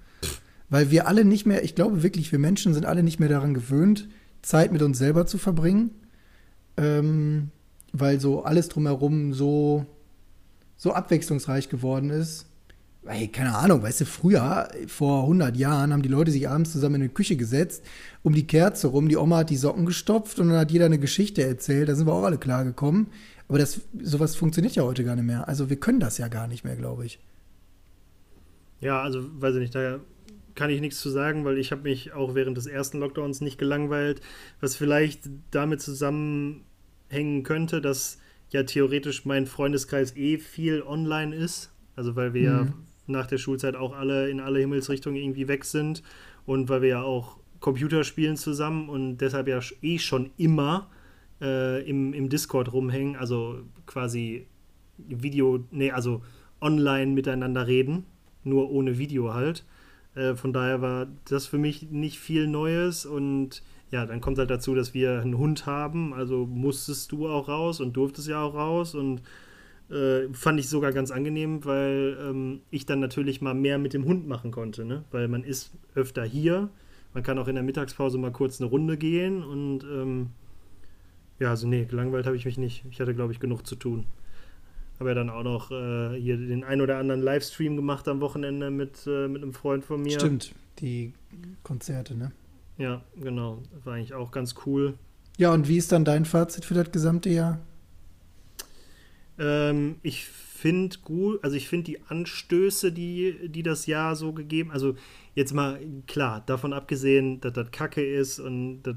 Weil wir alle nicht mehr, ich glaube wirklich, wir Menschen sind alle nicht mehr daran gewöhnt, Zeit mit uns selber zu verbringen. Ähm, weil so alles drumherum so, so abwechslungsreich geworden ist. Hey, keine Ahnung, weißt du, früher, vor 100 Jahren, haben die Leute sich abends zusammen in die Küche gesetzt, um die Kerze rum. Die Oma hat die Socken gestopft und dann hat jeder eine Geschichte erzählt. Da sind wir auch alle klar gekommen. Aber das, sowas funktioniert ja heute gar nicht mehr. Also wir können das ja gar nicht mehr, glaube ich. Ja, also weiß ich nicht, da kann ich nichts zu sagen, weil ich habe mich auch während des ersten Lockdowns nicht gelangweilt, was vielleicht damit zusammenhängen könnte, dass ja theoretisch mein Freundeskreis eh viel online ist, also weil wir mhm. ja nach der Schulzeit auch alle in alle Himmelsrichtungen irgendwie weg sind und weil wir ja auch Computer spielen zusammen und deshalb ja eh schon immer äh, im, im Discord rumhängen, also quasi Video, nee, also online miteinander reden, nur ohne Video halt. Äh, von daher war das für mich nicht viel Neues und ja, dann kommt halt dazu, dass wir einen Hund haben, also musstest du auch raus und durftest ja auch raus und äh, fand ich sogar ganz angenehm, weil ähm, ich dann natürlich mal mehr mit dem Hund machen konnte, ne? weil man ist öfter hier, man kann auch in der Mittagspause mal kurz eine Runde gehen und ähm, ja, also nee, gelangweilt habe ich mich nicht. Ich hatte, glaube ich, genug zu tun. Habe ja dann auch noch äh, hier den ein oder anderen Livestream gemacht am Wochenende mit, äh, mit einem Freund von mir. Stimmt, die Konzerte, ne? Ja, genau. War eigentlich auch ganz cool. Ja, und wie ist dann dein Fazit für das gesamte Jahr? Ähm, ich finde gut, also ich finde die Anstöße, die, die das Jahr so gegeben, also jetzt mal klar, davon abgesehen, dass das Kacke ist und dass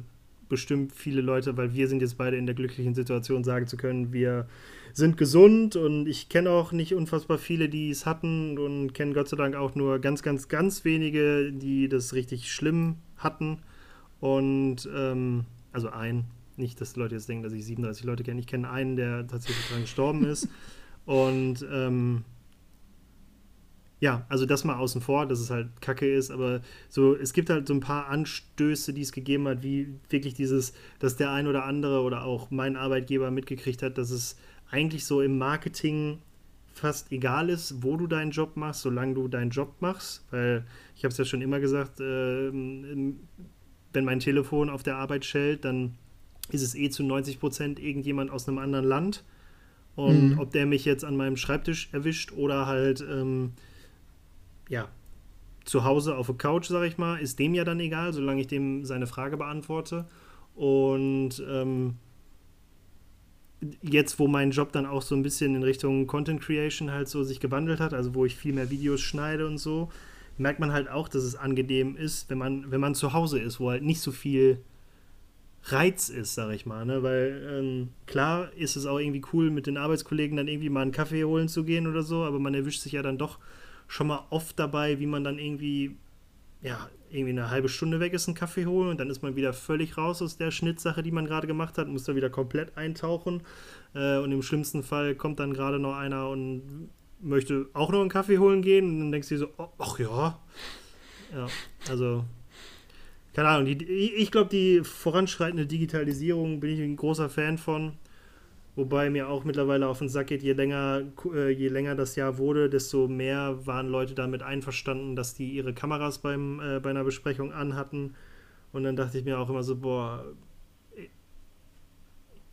bestimmt viele Leute, weil wir sind jetzt beide in der glücklichen Situation, sagen zu können, wir sind gesund und ich kenne auch nicht unfassbar viele, die es hatten und kenne Gott sei Dank auch nur ganz, ganz, ganz wenige, die das richtig schlimm hatten. Und ähm, also ein, nicht, dass die Leute jetzt denken, dass ich 37 Leute kenne. Ich kenne einen, der tatsächlich dran gestorben ist. *laughs* Und ähm, ja, also das mal außen vor, dass es halt Kacke ist, aber so, es gibt halt so ein paar Anstöße, die es gegeben hat, wie wirklich dieses, dass der ein oder andere oder auch mein Arbeitgeber mitgekriegt hat, dass es eigentlich so im Marketing fast egal ist, wo du deinen Job machst, solange du deinen Job machst, weil ich habe es ja schon immer gesagt, äh, wenn mein Telefon auf der Arbeit schellt, dann ist es eh zu 90 Prozent irgendjemand aus einem anderen Land. Und mhm. ob der mich jetzt an meinem Schreibtisch erwischt oder halt, ähm, ja, zu Hause auf der Couch, sag ich mal, ist dem ja dann egal, solange ich dem seine Frage beantworte. Und ähm, jetzt, wo mein Job dann auch so ein bisschen in Richtung Content Creation halt so sich gewandelt hat, also wo ich viel mehr Videos schneide und so, merkt man halt auch, dass es angenehm ist, wenn man, wenn man zu Hause ist, wo halt nicht so viel Reiz ist, sag ich mal. Ne? Weil ähm, klar ist es auch irgendwie cool, mit den Arbeitskollegen dann irgendwie mal einen Kaffee holen zu gehen oder so, aber man erwischt sich ja dann doch schon mal oft dabei, wie man dann irgendwie, ja, irgendwie eine halbe Stunde weg ist, einen Kaffee holen und dann ist man wieder völlig raus aus der Schnittsache, die man gerade gemacht hat, muss da wieder komplett eintauchen. Äh, und im schlimmsten Fall kommt dann gerade noch einer und möchte auch noch einen Kaffee holen gehen und dann denkst du dir so, oh, ach ja. Ja, also, keine Ahnung, die, ich glaube, die voranschreitende Digitalisierung bin ich ein großer Fan von. Wobei mir auch mittlerweile auf den Sack geht, je länger, äh, je länger das Jahr wurde, desto mehr waren Leute damit einverstanden, dass die ihre Kameras beim, äh, bei einer Besprechung anhatten. Und dann dachte ich mir auch immer so, boah,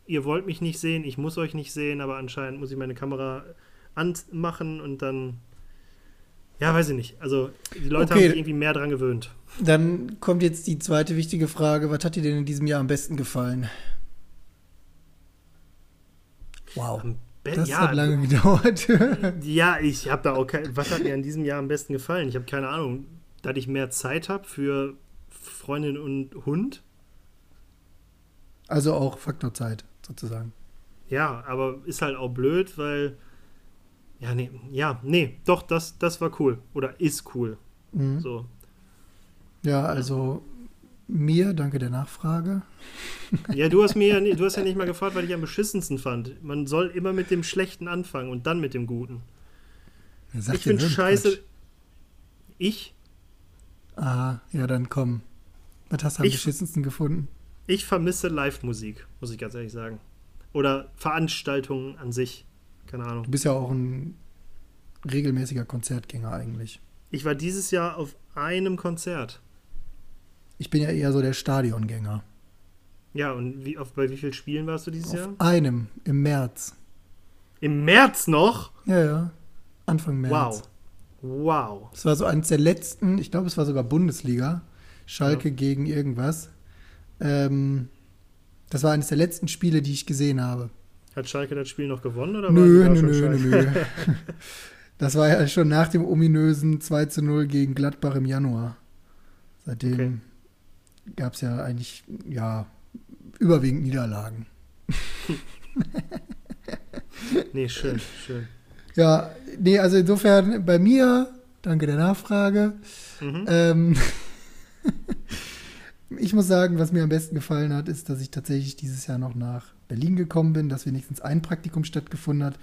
ihr wollt mich nicht sehen, ich muss euch nicht sehen, aber anscheinend muss ich meine Kamera anmachen und dann. Ja, weiß ich nicht. Also, die Leute okay. haben sich irgendwie mehr dran gewöhnt. Dann kommt jetzt die zweite wichtige Frage: Was hat dir denn in diesem Jahr am besten gefallen? Wow. Das ja, hat lange gedauert. *laughs* ja, ich habe da auch kein. Was hat mir in diesem Jahr am besten gefallen? Ich habe keine Ahnung. Da ich mehr Zeit habe für Freundin und Hund. Also auch Faktorzeit, sozusagen. Ja, aber ist halt auch blöd, weil ja, nee, ja, nee, doch, das, das war cool. Oder ist cool. Mhm. So. Ja, also mir, danke der Nachfrage. Ja, du hast mir ja, du hast ja nicht mal gefragt, was ich am beschissensten fand. Man soll immer mit dem Schlechten anfangen und dann mit dem Guten. Ich finde scheiße. Quatsch. Ich? Ah, ja, dann komm. Was hast du am ich, beschissensten gefunden? Ich vermisse Live-Musik, muss ich ganz ehrlich sagen. Oder Veranstaltungen an sich. Keine Ahnung. Du bist ja auch ein regelmäßiger Konzertgänger eigentlich. Ich war dieses Jahr auf einem Konzert. Ich bin ja eher so der Stadiongänger. Ja, und wie, auf, bei wie vielen Spielen warst du dieses auf Jahr? Einem, im März. Im März noch? Ja, ja. Anfang März. Wow. Wow. Es war so eines der letzten, ich glaube, es war sogar Bundesliga. Schalke ja. gegen irgendwas. Ähm, das war eines der letzten Spiele, die ich gesehen habe. Hat Schalke das Spiel noch gewonnen oder nö, war nö, nö, nö, nö. *laughs* Das war ja schon nach dem ominösen 2 zu 0 gegen Gladbach im Januar. Seitdem okay. gab es ja eigentlich, ja, überwiegend Niederlagen. *laughs* nee, schön, schön. Ja, nee, also insofern bei mir, danke der Nachfrage. Mhm. Ähm, *laughs* ich muss sagen, was mir am besten gefallen hat, ist, dass ich tatsächlich dieses Jahr noch nach Berlin gekommen bin, dass wenigstens ein Praktikum stattgefunden hat.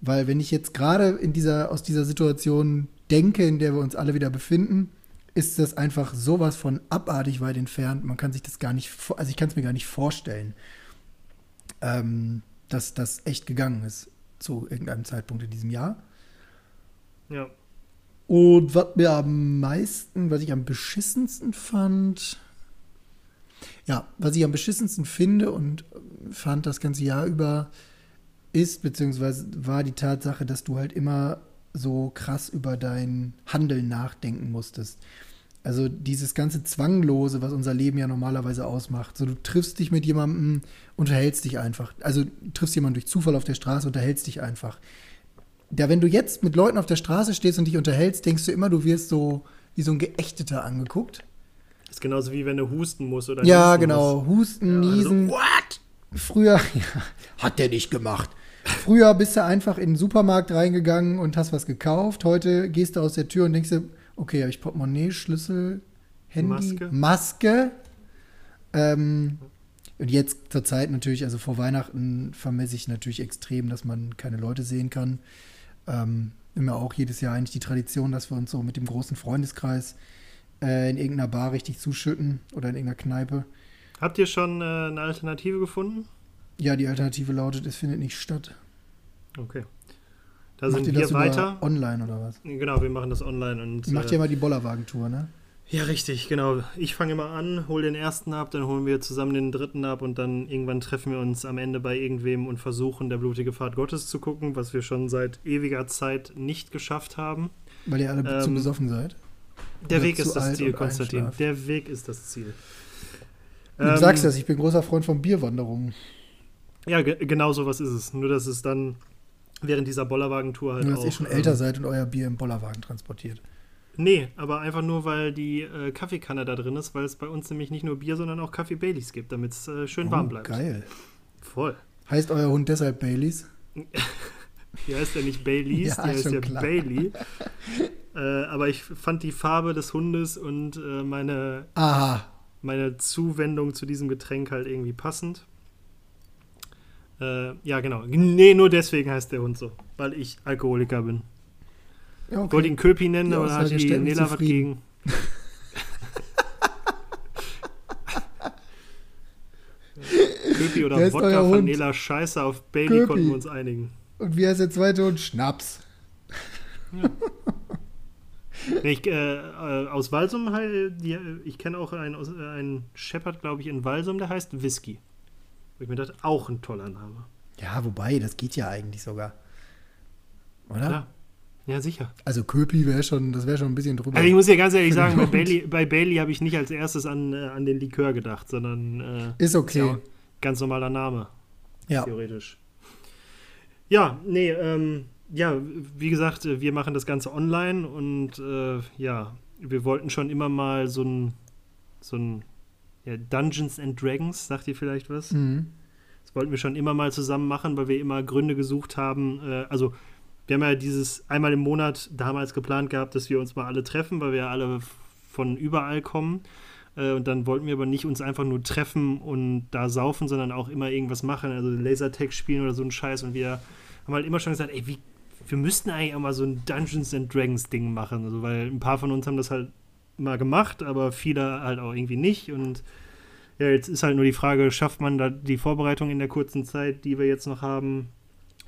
Weil wenn ich jetzt gerade in dieser, aus dieser Situation denke, in der wir uns alle wieder befinden, ist das einfach sowas von abartig weit entfernt. Man kann sich das gar nicht, also ich kann es mir gar nicht vorstellen, ähm, dass das echt gegangen ist zu irgendeinem Zeitpunkt in diesem Jahr. Ja. Und was mir am meisten, was ich am beschissensten fand, ja, was ich am beschissensten finde und fand das ganze Jahr über, ist, beziehungsweise war die Tatsache, dass du halt immer so krass über dein Handeln nachdenken musstest. Also dieses ganze Zwanglose, was unser Leben ja normalerweise ausmacht. So, du triffst dich mit jemandem, unterhältst dich einfach. Also triffst jemanden durch Zufall auf der Straße, unterhältst dich einfach. Ja, wenn du jetzt mit Leuten auf der Straße stehst und dich unterhältst, denkst du immer, du wirst so wie so ein Geächteter angeguckt. Ist genauso wie wenn du husten musst oder Ja, genau. musst. Husten, Ja, also, Niesen. what? Früher, *laughs* ja, hat der nicht gemacht. Früher bist du einfach in den Supermarkt reingegangen und hast was gekauft. Heute gehst du aus der Tür und denkst dir, okay, habe ich Portemonnaie, Schlüssel, Handy, Maske. Maske. Ähm, und jetzt zur Zeit natürlich, also vor Weihnachten vermesse ich natürlich extrem, dass man keine Leute sehen kann. Ähm, immer auch jedes Jahr eigentlich die Tradition, dass wir uns so mit dem großen Freundeskreis äh, in irgendeiner Bar richtig zuschütten oder in irgendeiner Kneipe. Habt ihr schon äh, eine Alternative gefunden? Ja, die Alternative lautet, es findet nicht statt. Okay. Da Macht sind ihr wir das über weiter. online oder was? Genau, wir machen das online und Ihr macht äh, ja immer die Bollerwagentour, ne? Ja, richtig, genau. Ich fange immer an, hole den ersten ab, dann holen wir zusammen den dritten ab und dann irgendwann treffen wir uns am Ende bei irgendwem und versuchen, der blutige Pfad Gottes zu gucken, was wir schon seit ewiger Zeit nicht geschafft haben. Weil ihr alle zu Ähm, besoffen seid. Der Weg ist das Ziel, Konstantin. Der Weg ist das Ziel. Du Ähm, sagst das, ich bin großer Freund von Bierwanderungen. Ja, ge genau sowas ist es. Nur, dass es dann während dieser Bollerwagentour halt Nur, dass auch... ihr schon ähm, älter seid und euer Bier im Bollerwagen transportiert. Nee, aber einfach nur, weil die äh, Kaffeekanne da drin ist, weil es bei uns nämlich nicht nur Bier, sondern auch Kaffee Baileys gibt, damit es äh, schön warm Oh, bleibt. Geil. Voll. Heißt euer Hund deshalb Baileys? *laughs* Hier heißt er nicht Baileys, Ja, der heißt ja klar. Bailey. *laughs* äh, aber ich fand die Farbe des Hundes und äh, meine, Aha. meine Zuwendung zu diesem Getränk halt irgendwie passend. Äh, ja, genau. Nee, nur deswegen heißt der Hund so, weil ich Alkoholiker bin. Ja, Ich wollte ihn Köpi nennen, Die aber da hat die Nela was gegen. *laughs* Köpi oder Wodka von? Nela Scheiße auf Bailey Köpi. konnten wir uns einigen. Und wie heißt der zweite Hund? Schnaps. Nee, ich, äh, äh, aus Walsum, die, ich kenne auch einen, äh, einen Shepherd, glaube ich, in Walsum, der heißt Whisky. Wo ich mir dachte, auch ein toller Name. Ja, wobei, das geht ja eigentlich sogar. Oder? Klar. Ja, sicher. Also Köpi wäre schon, das wäre schon ein bisschen drüber. Also ich muss dir ganz ehrlich sagen, bei. Bailey, bei Bailey habe ich nicht als erstes an, äh, an den Likör gedacht, sondern äh, Ist okay. ja, ganz normaler Name. Ja. theoretisch. Ja, nee, ähm, ja, wie gesagt, äh, wir machen das Ganze online und äh, ja, wir wollten schon immer mal so ein, so ein ja, Dungeons and Dragons, sagt ihr vielleicht was? Mhm. Das wollten wir schon immer mal zusammen machen, weil wir immer Gründe gesucht haben. Äh, also, wir haben ja dieses einmal im Monat damals geplant gehabt, dass wir uns mal alle treffen, weil wir ja alle von überall kommen. Äh, und dann wollten wir aber nicht uns einfach nur treffen und da saufen, sondern auch immer irgendwas machen, also Lasertag spielen oder so ein Scheiß. Und wir haben halt immer schon gesagt, ey, wie, wir müssten eigentlich auch mal so ein Dungeons and Dragons Ding machen. Also, weil ein paar von uns haben das halt mal gemacht, aber viele halt auch irgendwie nicht. Und ja, jetzt ist halt nur die Frage, schafft man da die Vorbereitung in der kurzen Zeit, die wir jetzt noch haben?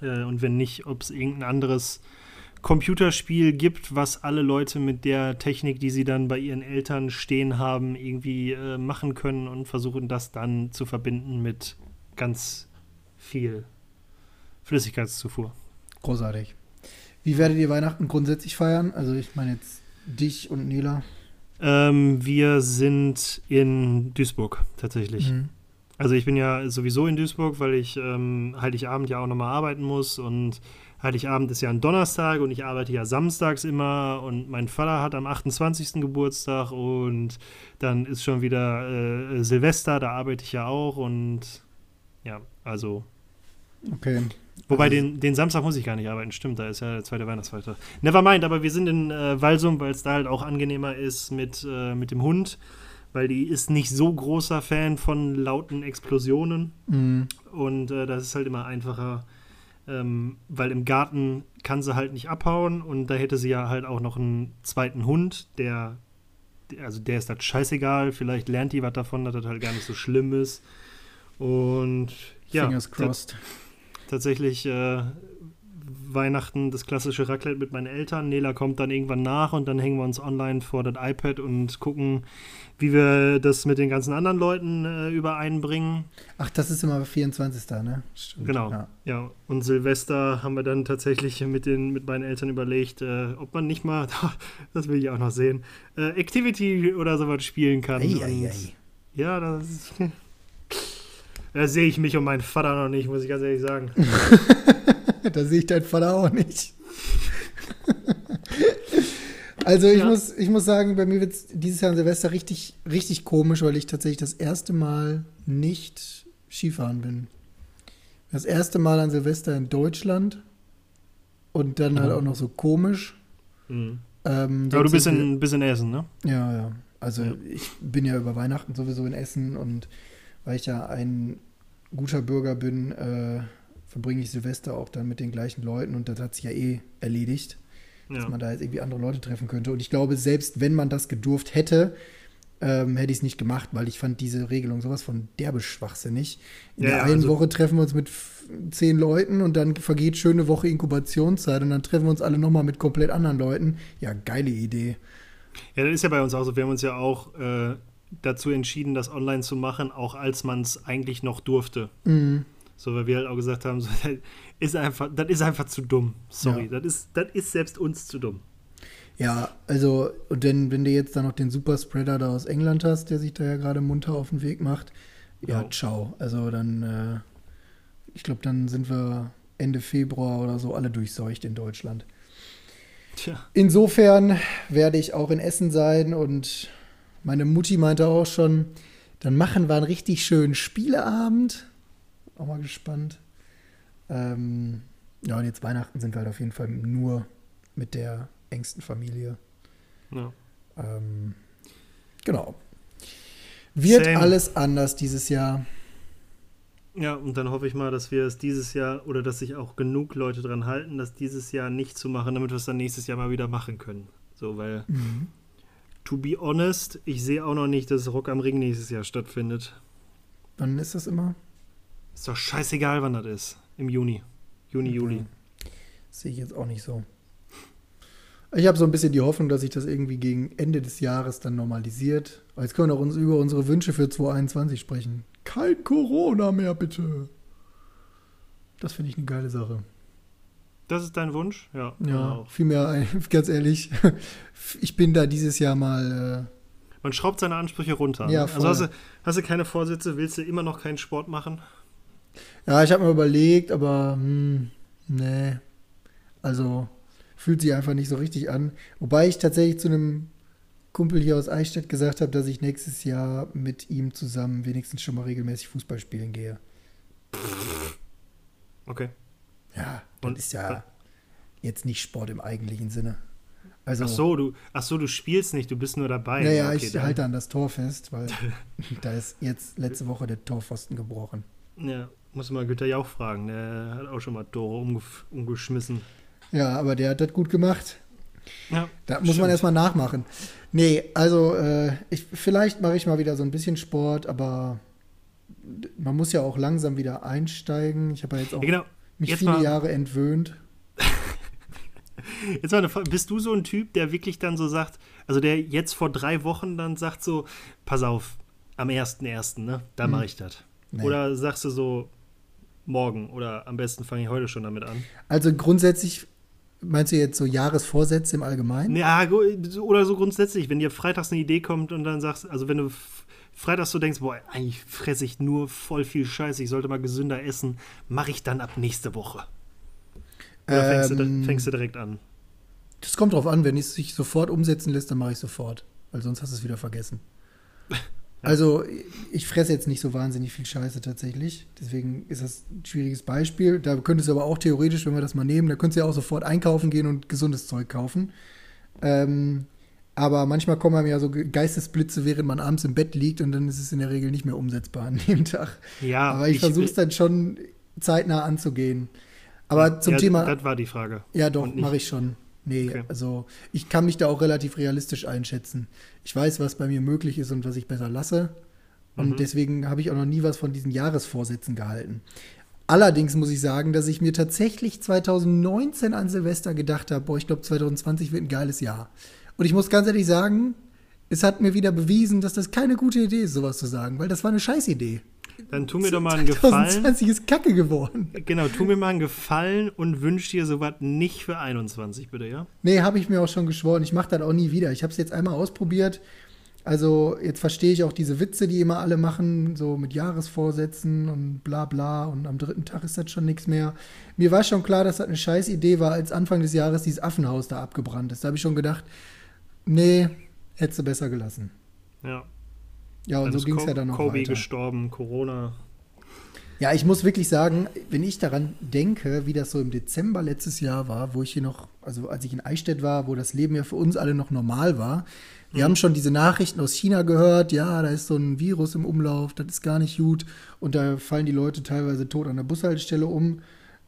Äh, und wenn nicht, ob es irgendein anderes Computerspiel gibt, was alle Leute mit der Technik, die sie dann bei ihren Eltern stehen haben, irgendwie äh, machen können und versuchen das dann zu verbinden mit ganz viel Flüssigkeitszufuhr. Großartig. Wie werdet ihr Weihnachten grundsätzlich feiern? Also ich meine jetzt dich und Nela. Ähm, wir sind in Duisburg tatsächlich. Mhm. Also ich bin ja sowieso in Duisburg, weil ich ähm, Heiligabend ja auch nochmal arbeiten muss und Heiligabend ist ja ein Donnerstag und ich arbeite ja samstags immer und mein Vater hat am 28. Geburtstag und dann ist schon wieder äh, Silvester, da arbeite ich ja auch und ja, also Okay. Wobei Also- den, den Samstag muss ich gar nicht arbeiten, stimmt, da ist ja der zweite Weihnachtsfeiertag. Nevermind, aber wir sind in äh, Walsum, weil es da halt auch angenehmer ist mit, äh, mit dem Hund, weil die ist nicht so großer Fan von lauten Explosionen Mhm. und äh, das ist halt immer einfacher, ähm, weil im Garten kann sie halt nicht abhauen und da hätte sie ja halt auch noch einen zweiten Hund, der, also der ist das scheißegal, vielleicht lernt die was davon, dass das halt gar nicht so schlimm ist. Und ja, Fingers crossed. tatsächlich äh, Weihnachten das klassische Raclette mit meinen Eltern. Nela kommt dann irgendwann nach und dann hängen wir uns online vor das iPad und gucken, wie wir das mit den ganzen anderen Leuten äh, übereinbringen. Ach, das ist immer 24. ne? Stimmt. Genau. Ja. Ja, und Silvester haben wir dann tatsächlich mit, den, mit meinen Eltern überlegt, äh, ob man nicht mal, *laughs* das will ich auch noch sehen, äh, Activity oder sowas spielen kann. Ei, ei, ei. Ja, das ist. *laughs* Da sehe ich mich und meinen Vater noch nicht, muss ich ganz ehrlich sagen. *laughs* da sehe ich deinen Vater auch nicht. *laughs* Also ich, Ja. muss, ich muss sagen, bei mir wird dieses Jahr an Silvester richtig, richtig komisch, weil ich tatsächlich das erste Mal nicht Skifahren bin. Das erste Mal an Silvester in Deutschland und dann halt Mhm. auch noch so komisch. Mhm. Ähm, Aber du bist in, bist in Essen, ne? Ja, ja. Also Ja. ich bin ja über Weihnachten sowieso in Essen und weil ich ja ein guter Bürger bin, äh, verbringe ich Silvester auch dann mit den gleichen Leuten und das hat sich ja eh erledigt, dass Ja. man da jetzt irgendwie andere Leute treffen könnte. Und ich glaube, selbst wenn man das gedurft hätte, ähm, hätte ich es nicht gemacht, weil ich fand diese Regelung sowas von derbe schwachsinnig. In Ja, der einen also- Woche treffen wir uns mit zehn Leuten und dann vergeht schöne Woche Inkubationszeit und dann treffen wir uns alle nochmal mit komplett anderen Leuten. Ja, geile Idee. Ja, das ist ja bei uns auch so. Wir haben uns ja auch äh, dazu entschieden, das online zu machen, auch als man es eigentlich noch durfte. Mhm. So, weil wir halt auch gesagt haben, so, *laughs* das ist einfach, das ist einfach zu dumm. Sorry, Ja. das, ist, das ist selbst uns zu dumm. Ja, also, und denn, wenn du jetzt dann noch den Superspreader da aus England hast, der sich da ja gerade munter auf den Weg macht, ja, Ja. ciao. Also dann, äh, ich glaube, dann sind wir Ende Februar oder so alle durchseucht in Deutschland. Tja. Insofern werde ich auch in Essen sein und meine Mutti meinte auch schon, dann machen wir einen richtig schönen Spieleabend. Auch mal gespannt. Ähm, ja, und jetzt Weihnachten sind wir halt auf jeden Fall nur mit der engsten Familie. Ja. Ähm, genau. Wird Same. alles anders dieses Jahr. ja, und dann hoffe ich mal, dass wir es dieses Jahr oder dass sich auch genug Leute dran halten, das dieses Jahr nicht zu machen, damit wir es dann nächstes Jahr mal wieder machen können. So, weil, to be honest, ich sehe auch noch nicht, dass Rock am Ring nächstes Jahr stattfindet. Wann ist das immer? Ist doch scheißegal, wann das ist. Im Juni. Juni, Juli. Sehe ich jetzt auch nicht so. Ich habe so ein bisschen die Hoffnung, dass sich das irgendwie gegen Ende des Jahres dann normalisiert. Jetzt können wir doch uns über unsere Wünsche für 2021 sprechen. Kein Corona mehr, bitte. Das finde ich eine geile Sache. Das ist dein Wunsch? Ja. Ja, Auch. vielmehr, *laughs* ganz ehrlich, *laughs* ich bin da dieses Jahr mal. Man schraubt seine Ansprüche runter. Ja, ne? voll. Also hast du, hast du keine Vorsätze? Willst du immer noch keinen Sport machen? Ja, ich habe mir überlegt, aber hm, nee. Also fühlt sich einfach nicht so richtig an. Wobei ich tatsächlich zu einem Kumpel hier aus Eichstätt gesagt habe, dass ich nächstes Jahr mit ihm zusammen wenigstens schon mal regelmäßig Fußball spielen gehe. Okay. Ja, das Und- ist ja jetzt nicht Sport im eigentlichen Sinne. Also, Ach so, du, ach so, du spielst nicht, du bist nur dabei. naja, Okay, ich dann- halte an das Tor fest, weil *laughs* da ist jetzt letzte Woche der Torpfosten gebrochen. Ja, muss mal Günther Jauch fragen. Der hat auch schon mal Tore umgeschmissen. Ja, aber der hat das gut gemacht. Ja, Da muss man stimmt. erstmal nachmachen. Nee, also äh, ich, vielleicht mache ich mal wieder so ein bisschen Sport, aber man muss ja auch langsam wieder einsteigen. Ich habe ja jetzt auch Ja, genau. mich Jetzt viele mal- Jahre entwöhnt. *laughs* Jetzt mal eine Frage. Bist du so ein Typ, der wirklich dann so sagt, also der jetzt vor drei Wochen dann sagt so, pass auf, am 1.1., ne, da Hm. mache ich das. Nee. Oder sagst du so, morgen oder am besten fange ich heute schon damit an? Also grundsätzlich, meinst du jetzt so Jahresvorsätze im Allgemeinen? Ja, oder so grundsätzlich, wenn dir freitags eine Idee kommt und dann sagst, also wenn du freitags so denkst, boah, eigentlich fresse ich nur voll viel Scheiße, ich sollte mal gesünder essen, mache ich dann ab nächste Woche. Oder fängst, du, Ähm, fängst du direkt an? Das kommt drauf an, wenn es sich sofort umsetzen lässt, dann mache ich sofort. Weil sonst hast du es wieder vergessen. *laughs* Also, ich fresse jetzt nicht so wahnsinnig viel Scheiße tatsächlich. Deswegen ist das ein schwieriges Beispiel. Da könntest du aber auch theoretisch, wenn wir das mal nehmen, da könntest du ja auch sofort einkaufen gehen und gesundes Zeug kaufen. Ähm, aber manchmal kommen einem ja so Geistesblitze, während man abends im Bett liegt und dann ist es in der Regel nicht mehr umsetzbar an dem Tag. Ja, aber ich, versuche es dann schon zeitnah anzugehen. Aber zum ja, Thema. Das war die Frage. Ja, doch, mache ich schon. Nee, Okay. also ich kann mich da auch relativ realistisch einschätzen. Ich weiß, was bei mir möglich ist und was ich besser lasse. Und Mhm. deswegen habe ich auch noch nie was von diesen Jahresvorsätzen gehalten. Allerdings muss ich sagen, dass ich mir tatsächlich 2019 an Silvester gedacht habe, boah, ich glaube 2020 wird ein geiles Jahr. Und ich muss ganz ehrlich sagen, es hat mir wieder bewiesen, dass das keine gute Idee ist, sowas zu sagen, weil das war eine Scheißidee. Dann tu mir doch mal einen Gefallen. 2020 ist kacke geworden. Genau, tu mir mal einen Gefallen und wünsch dir sowas nicht für 21, bitte, ja? Nee, habe ich mir auch schon geschworen. Ich mache das auch nie wieder. Ich habe es jetzt einmal ausprobiert. Also jetzt verstehe ich auch diese Witze, die immer alle machen, so mit Jahresvorsätzen und bla bla. Und am dritten Tag ist das schon nichts mehr. Mir war schon klar, dass das eine scheiß Idee war, als Anfang des Jahres dieses Affenhaus da abgebrannt ist. Da habe ich schon gedacht, Nee, hättest du besser gelassen. Ja. Ja, und Dann so ging es ja dann noch Kobe weiter. gestorben, Corona. Ja, ich muss wirklich sagen, wenn ich daran denke, wie das so im Dezember letztes Jahr war, wo ich hier noch, also als ich in Eichstätt war, wo das Leben ja für uns alle noch normal war. Wir Mhm. haben schon diese Nachrichten aus China gehört, ja, da ist so ein Virus im Umlauf, das ist gar nicht gut und da fallen die Leute teilweise tot an der Bushaltestelle um.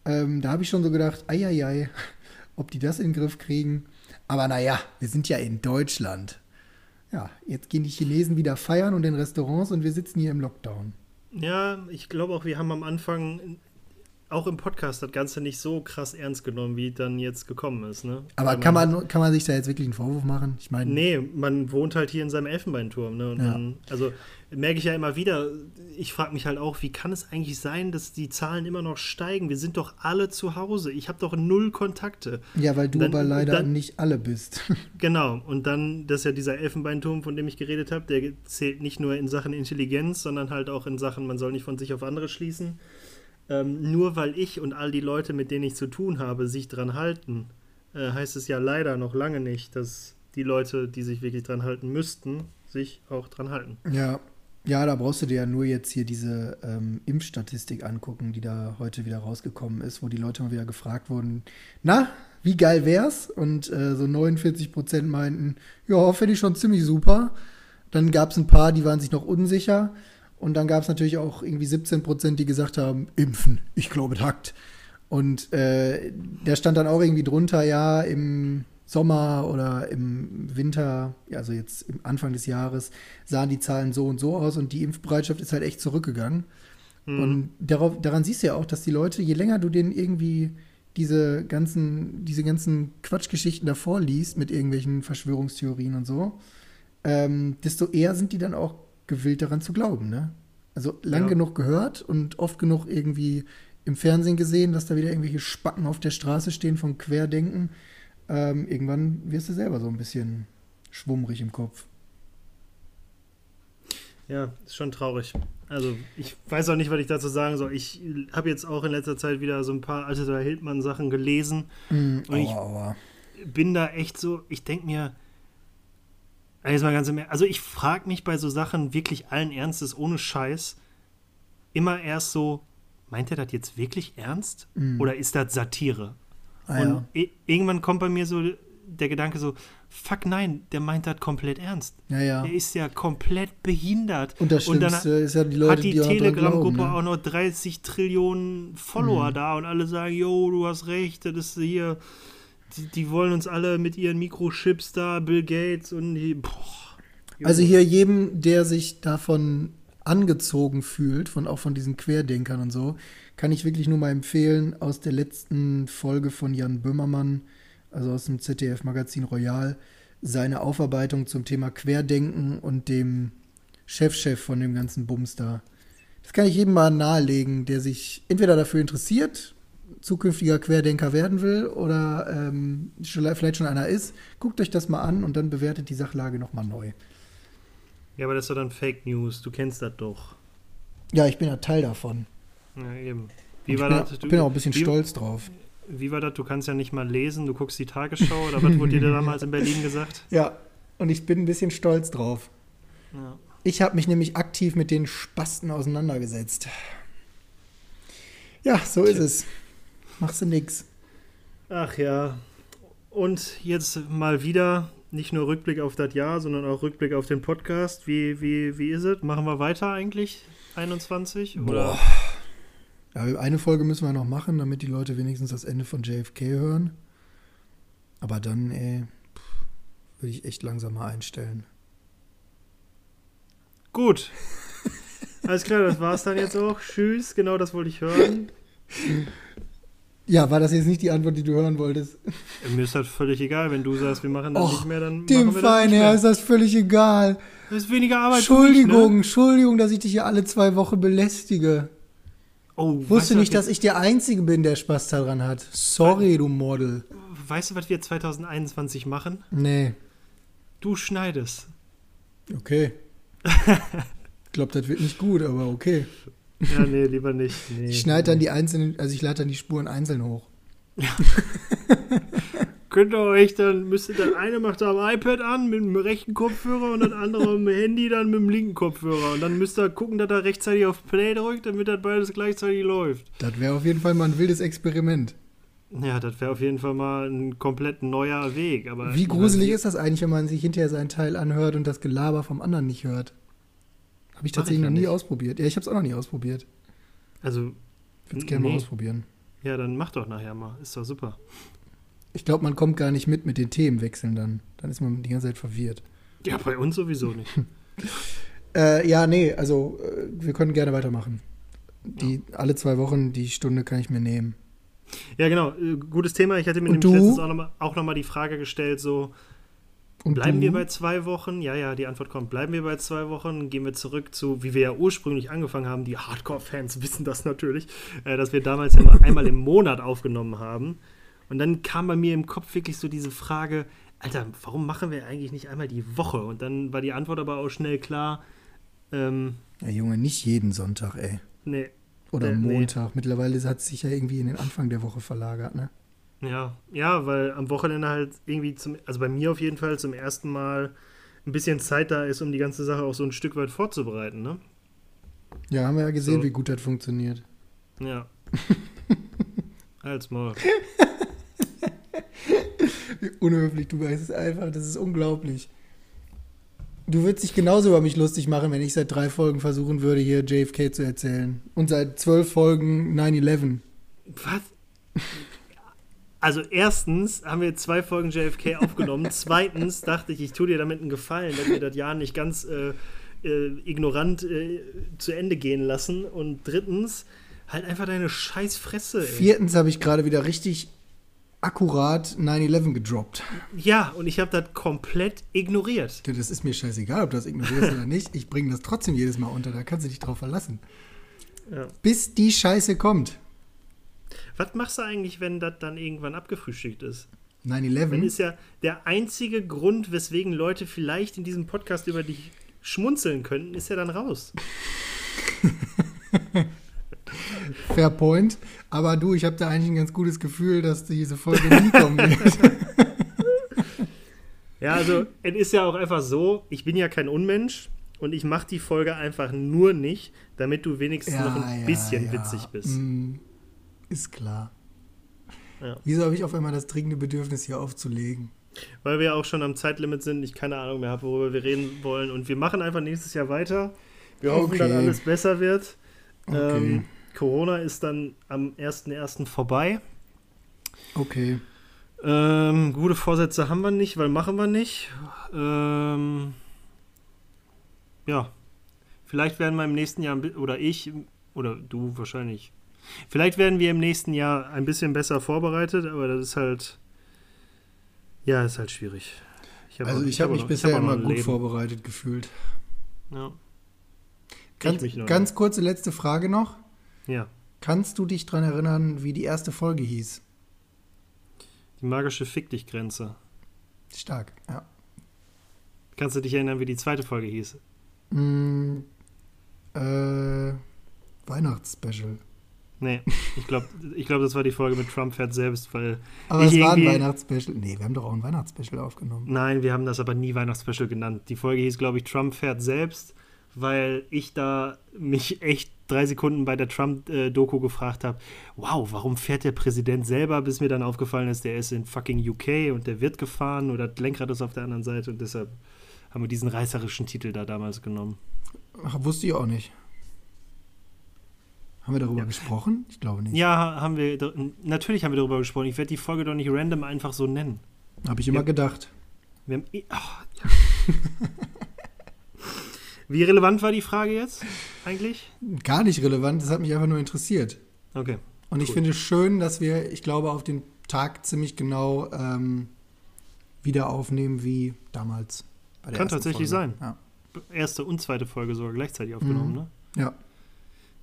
Ähm, da habe ich schon so gedacht, eieiei, *laughs* ob die das in den Griff kriegen. Aber naja, wir sind ja in Deutschland. Ja, jetzt gehen die Chinesen wieder feiern und in Restaurants und wir sitzen hier im Lockdown. Ja, ich glaube auch, wir haben am Anfang auch im Podcast das Ganze nicht so krass ernst genommen, wie dann jetzt gekommen ist. Ne? Aber Weil kann man, kann man sich da jetzt wirklich einen Vorwurf machen? Ich meine, Nee, man wohnt halt hier in seinem Elfenbeinturm. Ne? Und Ja. man, also merke ich ja immer wieder, ich frage mich halt auch, wie kann es eigentlich sein, dass die Zahlen immer noch steigen? Wir sind doch alle zu Hause. Ich habe doch null Kontakte. ja, weil du Dann- aber leider dann- nicht alle bist. *laughs* Genau, und dann, das ist ja dieser Elfenbeinturm, von dem ich geredet habe, der zählt nicht nur in Sachen Intelligenz, sondern halt auch in Sachen, man soll nicht von sich auf andere schließen. Ähm, nur weil ich und all die Leute, mit denen ich zu tun habe, sich dran halten, äh, heißt es ja leider noch lange nicht, dass die Leute, die sich wirklich dran halten müssten, sich auch dran halten. ja. Ja, da brauchst du dir ja nur jetzt hier diese ähm, Impfstatistik angucken, die da heute wieder rausgekommen ist, wo die Leute mal wieder gefragt wurden, na, wie geil wär's? Und äh, so 49 Prozent meinten, ja, finde ich schon ziemlich super. Dann gab es ein paar, die waren sich noch unsicher. Und dann gab es natürlich auch irgendwie 17 Prozent, die gesagt haben, impfen, ich glaube, es hackt. Und äh, da stand dann auch irgendwie drunter, ja, im Sommer oder im Winter, also jetzt im Anfang des Jahres, sahen die Zahlen so und so aus und die Impfbereitschaft ist halt echt zurückgegangen. Mhm. Und darauf, daran siehst du ja auch, dass die Leute, je länger du denen irgendwie diese ganzen, diese ganzen Quatschgeschichten davor liest mit irgendwelchen Verschwörungstheorien und so, ähm, desto eher sind die dann auch gewillt daran zu glauben, ne? Also lang Ja. genug gehört und oft genug irgendwie im Fernsehen gesehen, dass da wieder irgendwelche Spacken auf der Straße stehen von Querdenken. Ähm, irgendwann wirst du selber so ein bisschen schwummrig im Kopf. Ja, ist schon traurig. Also, ich weiß auch nicht, was ich dazu sagen soll. Ich habe jetzt auch in letzter Zeit wieder so ein paar Alter Hildmann-Sachen gelesen. Mm, Und ich- aua, aua. bin da echt so, ich denke mir, jetzt mal ganz im also ich frage mich bei so Sachen wirklich allen Ernstes, ohne Scheiß, immer erst so, meint er das jetzt wirklich ernst? Mhm. Oder ist das Satire? Ah, und ja. irgendwann kommt bei mir so der Gedanke so, fuck nein, der meint das komplett ernst. ja, ja. Der ist ja komplett behindert. Und das und dann ist ja die Leute, hat die, die Telegram-Gruppe ne? auch noch 30 Trillionen Follower Mhm. da und alle sagen, jo, du hast recht, das ist hier, die, die wollen uns alle mit ihren Mikrochips da, Bill Gates und die, boah. Also hier jedem, der sich davon angezogen fühlt, von auch von diesen Querdenkern und so, kann ich wirklich nur mal empfehlen, aus der letzten Folge von Jan Böhmermann, also aus dem ZDF-Magazin Royal, seine Aufarbeitung zum Thema Querdenken und dem Chefchef von dem ganzen Bums da. Das kann ich jedem mal nahelegen, der sich entweder dafür interessiert, zukünftiger Querdenker werden will oder ähm, vielleicht schon einer ist. Guckt euch das mal an und dann bewertet die Sachlage nochmal neu. Ja, aber das ist doch dann Fake News, du kennst das doch. Ja, ich bin ja Teil davon. Ja, eben. Und Wie ich war bin, das? ich Du- bin auch ein bisschen wie, stolz drauf. Wie war das? Du kannst ja nicht mal lesen, du guckst die Tagesschau oder was wurde dir *laughs* damals in Berlin gesagt? Ja, und ich bin ein bisschen stolz drauf. Ja. Ich habe mich nämlich aktiv mit den Spasten auseinandergesetzt. Ja, so ist Tja. es. Machst du nix. Ach ja. Und jetzt mal wieder nicht nur Rückblick auf das Jahr, sondern auch Rückblick auf den Podcast. Wie, wie, wie ist es? Machen wir weiter eigentlich? 21? Oder? Ja, eine Folge müssen wir noch machen, damit die Leute wenigstens das Ende von JFK hören. Aber dann, ey, würde ich echt langsam mal einstellen. Gut. Alles klar, das war's dann jetzt auch. Tschüss, genau das wollte ich hören. *laughs* Ja, war das jetzt nicht die Antwort, die du hören wolltest? Mir ist das völlig egal, wenn du sagst, wir machen das Och, nicht mehr, dann Dem machen wir das Fein nicht her mehr. ist das völlig egal. Das ist weniger Arbeit Entschuldigung, für mich, ne? Entschuldigung, dass ich dich hier alle zwei Wochen belästige. Oh, Wusste weißt du, nicht, dass ich der Einzige bin, der Spaß daran hat. Sorry, du Model. Weißt du, was wir 2021 machen? Nee, Du schneidest. okay. *laughs* ich glaube, das wird nicht gut, aber okay. Ja, nee, lieber nicht. Nee. Ich schneide dann die einzelnen, also ich lade dann die Spuren einzeln hoch. *laughs* könnt ihr euch dann, müsst ihr, der eine macht am iPad an mit dem rechten Kopfhörer und das andere mit dem Handy dann mit dem linken Kopfhörer. Und dann müsst ihr gucken, dass er rechtzeitig auf Play drückt, damit das beides gleichzeitig läuft. Das wäre auf jeden Fall mal ein wildes Experiment. Ja, das wäre auf jeden Fall mal ein komplett neuer Weg. Aber Wie gruselig ist das eigentlich, wenn man sich hinterher seinen Teil anhört und das Gelaber vom anderen nicht hört? Habe ich tatsächlich ich ja noch nie nicht. ausprobiert. Ja, ich habe es auch noch nie ausprobiert. Also, Ich würde es gerne mal Nee. ausprobieren. ja, dann mach doch nachher mal. Ist doch super. Ich glaube, man kommt gar nicht mit mit den Themenwechseln dann. Dann ist man die ganze Zeit verwirrt. Ja, bei uns sowieso nicht. *laughs* Äh, ja, nee, also äh, wir können gerne weitermachen. Die alle zwei Wochen die Stunde kann ich mir nehmen. Ja, genau. äh, Gutes Thema. Ich hatte mir nämlich letztens auch nochmal noch mal die Frage gestellt, so, Und bleiben wir bei zwei Wochen? Ja, ja, die Antwort kommt. Bleiben wir bei zwei Wochen? Gehen wir zurück zu, wie wir ja ursprünglich angefangen haben. Die Hardcore-Fans *laughs* wissen das natürlich, äh, dass wir damals nur einmal im Monat aufgenommen haben. Und dann kam bei mir im Kopf wirklich so diese Frage, Alter, warum machen wir eigentlich nicht einmal die Woche? Und dann war die Antwort aber auch schnell klar, ähm, Ja, Junge, nicht jeden Sonntag, ey. nee, Oder Äh, nee. Montag. Mittlerweile hat es sich ja irgendwie in den Anfang der Woche verlagert, ne? Ja, ja, weil am Wochenende halt irgendwie zum, also bei mir auf jeden Fall zum ersten Mal ein bisschen Zeit da ist, um die ganze Sache auch so ein Stück weit vorzubereiten, ne? Ja, haben wir ja gesehen, So. wie gut das funktioniert. Ja. *laughs* Als mal. Wie unhöflich du bist. Es einfach, das ist unglaublich. Du würdest dich genauso über mich lustig machen, wenn ich seit drei Folgen versuchen würde, hier JFK zu erzählen. Und seit zwölf Folgen 9-11. Was? *laughs* Also erstens haben wir zwei Folgen JFK aufgenommen. *laughs* Zweitens dachte ich, ich tue dir damit einen Gefallen, wenn wir das Jahr nicht ganz äh, äh, ignorant äh, zu Ende gehen lassen. Und drittens, halt einfach deine scheiß Fresse, ey. Viertens habe ich gerade wieder richtig akkurat 9-11 gedroppt. Ja, und ich habe das komplett ignoriert. Das ist mir scheißegal, ob du das ignorierst oder nicht. Ich bringe das trotzdem jedes Mal unter. Da kannst du dich drauf verlassen. Ja. Bis die Scheiße kommt. Was machst du eigentlich, wenn das dann irgendwann abgefrühstückt ist? Dann 9-11. ist ja der einzige Grund, weswegen Leute vielleicht in diesem Podcast über dich schmunzeln könnten, ist ja dann raus. *laughs* Fair point. Aber du, ich habe da eigentlich ein ganz gutes Gefühl, dass diese Folge nie kommen wird. *laughs* Ja, also es ist ja auch einfach so, ich bin ja kein Unmensch und ich mache die Folge einfach nur nicht, damit du wenigstens noch ein bisschen witzig bist. Mm, ist klar. Ja. Wieso habe ich auf einmal das dringende Bedürfnis, hier aufzulegen? Weil wir ja auch schon am Zeitlimit sind, ich keine Ahnung mehr habe, worüber wir reden wollen. Und wir machen einfach nächstes Jahr weiter. Wir hoffen, Okay. dass alles besser wird. Okay. Ähm, Corona ist dann am 1.1. vorbei. Okay. Ähm, gute Vorsätze haben wir nicht, weil machen wir nicht. Ähm, ja, vielleicht werden wir im nächsten Jahr, oder ich, oder du wahrscheinlich, vielleicht werden wir im nächsten Jahr ein bisschen besser vorbereitet, aber das ist halt, ja, ist halt schwierig. hab Also auch- ich habe mich noch- bisher hab noch immer gut Leben. vorbereitet gefühlt. Ja. Ganz, noch ganz kurze letzte Frage noch. ja, Kannst du dich dran erinnern, wie die erste Folge hieß? die magische Fick dich Grenze. Stark, ja. Kannst du dich erinnern, wie die zweite Folge hieß? Mm, äh, Weihnachtsspecial. Nee, ich glaube, ich glaub, das war die Folge mit Trump fährt selbst, weil Aber es war ein Weihnachtsspecial. Nee, wir haben doch auch ein Weihnachtsspecial aufgenommen. Nein, wir haben das aber nie Weihnachtsspecial genannt. Die Folge hieß, glaube ich, Trump fährt selbst, weil ich da mich echt drei Sekunden bei der Trump-Doku gefragt habe, wow, warum fährt der Präsident selber, bis mir dann aufgefallen ist, der ist in fucking UK und der wird gefahren oder das Lenkrad ist auf der anderen Seite und deshalb haben wir diesen reißerischen Titel da damals genommen. Ach, wusste ich auch nicht. Haben wir darüber Ja. gesprochen? Ich glaube nicht. Ja, haben wir, natürlich haben wir darüber gesprochen. Ich werde die Folge doch nicht random einfach so nennen. Habe ich immer Ja. gedacht. Wir haben eh, ach, ja. *laughs* Wie relevant war die Frage jetzt eigentlich? Gar nicht relevant, das hat mich einfach nur interessiert. Okay. Und ich Cool. finde es schön, dass wir, ich glaube, auf den Tag ziemlich genau ähm, wieder aufnehmen wie damals. Bei Kann tatsächlich Folge. sein. Erste und zweite Folge sogar gleichzeitig aufgenommen, Mhm. ne? Ja.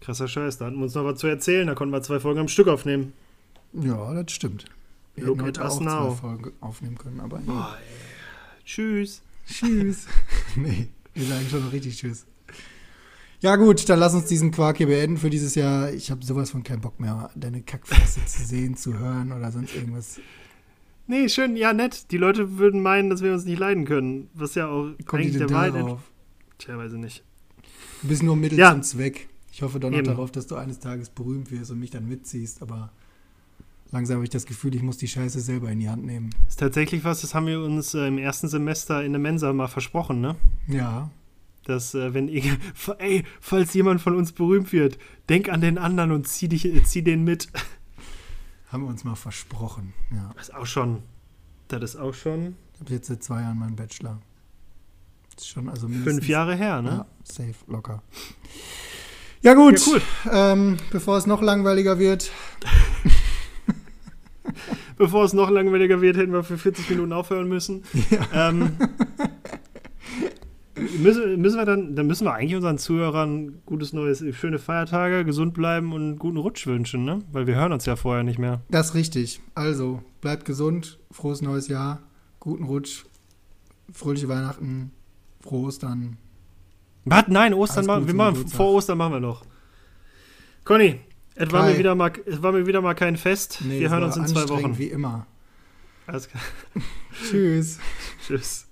Krasser Scheiß, da hatten wir uns noch was zu erzählen, da konnten wir zwei Folgen am Stück aufnehmen. ja, das stimmt. Wir Look hätten heute auch now. zwei Folgen aufnehmen können, aber nee. Boah. Tschüss. Tschüss. *laughs* nee, wir sagen schon noch richtig Tschüss. Ja gut, dann lass uns diesen Quark hier beenden für dieses Jahr. Ich habe sowas von keinen Bock mehr, deine Kackfresse zu *laughs* sehen, zu hören oder sonst irgendwas. Nee, schön, ja, nett. Die Leute würden meinen, dass wir uns nicht leiden können. Was ja auch Kommt eigentlich der Wahrheit. weiß ich nicht. Du bist nur Mittel Ja. zum Zweck. Ich hoffe doch noch Eben. darauf, dass du eines Tages berühmt wirst und mich dann mitziehst, aber langsam habe ich das Gefühl, ich muss die Scheiße selber in die Hand nehmen. Ist tatsächlich was, das haben wir uns äh, im ersten Semester in der Mensa mal versprochen, ne? Ja, Dass, äh, wenn, ich- *laughs* ey, falls jemand von uns berühmt wird, denk an den anderen und zieh, dich, äh, zieh den mit. *laughs* haben wir uns mal versprochen. Ja. Das ist auch schon. Das ist auch schon Ich habe jetzt seit zwei Jahren meinen Bachelor. Das ist schon also mindestens fünf Jahre her, ne? Ja, safe, locker. Ja gut, Ja, cool. ähm, bevor es noch langweiliger wird, *laughs* Bevor es noch langweiliger wird, hätten wir für 40 Minuten aufhören müssen. Ähm, müssen, müssen wir dann, dann müssen wir eigentlich unseren Zuhörern gutes neues, schöne Feiertage, gesund bleiben und guten Rutsch wünschen, ne? Weil wir hören uns ja vorher nicht mehr. das ist richtig. Also, bleibt gesund, frohes neues Jahr, guten Rutsch, fröhliche Weihnachten, frohe Ostern. Was? Nein, Ostern machen wir machen, vor Ostern machen wir noch. Conny, es war, mir wieder mal, es war mir wieder mal kein Fest. Nee, wir hören uns in zwei Wochen. Wie immer. Alles klar. Tschüss. *laughs* Tschüss.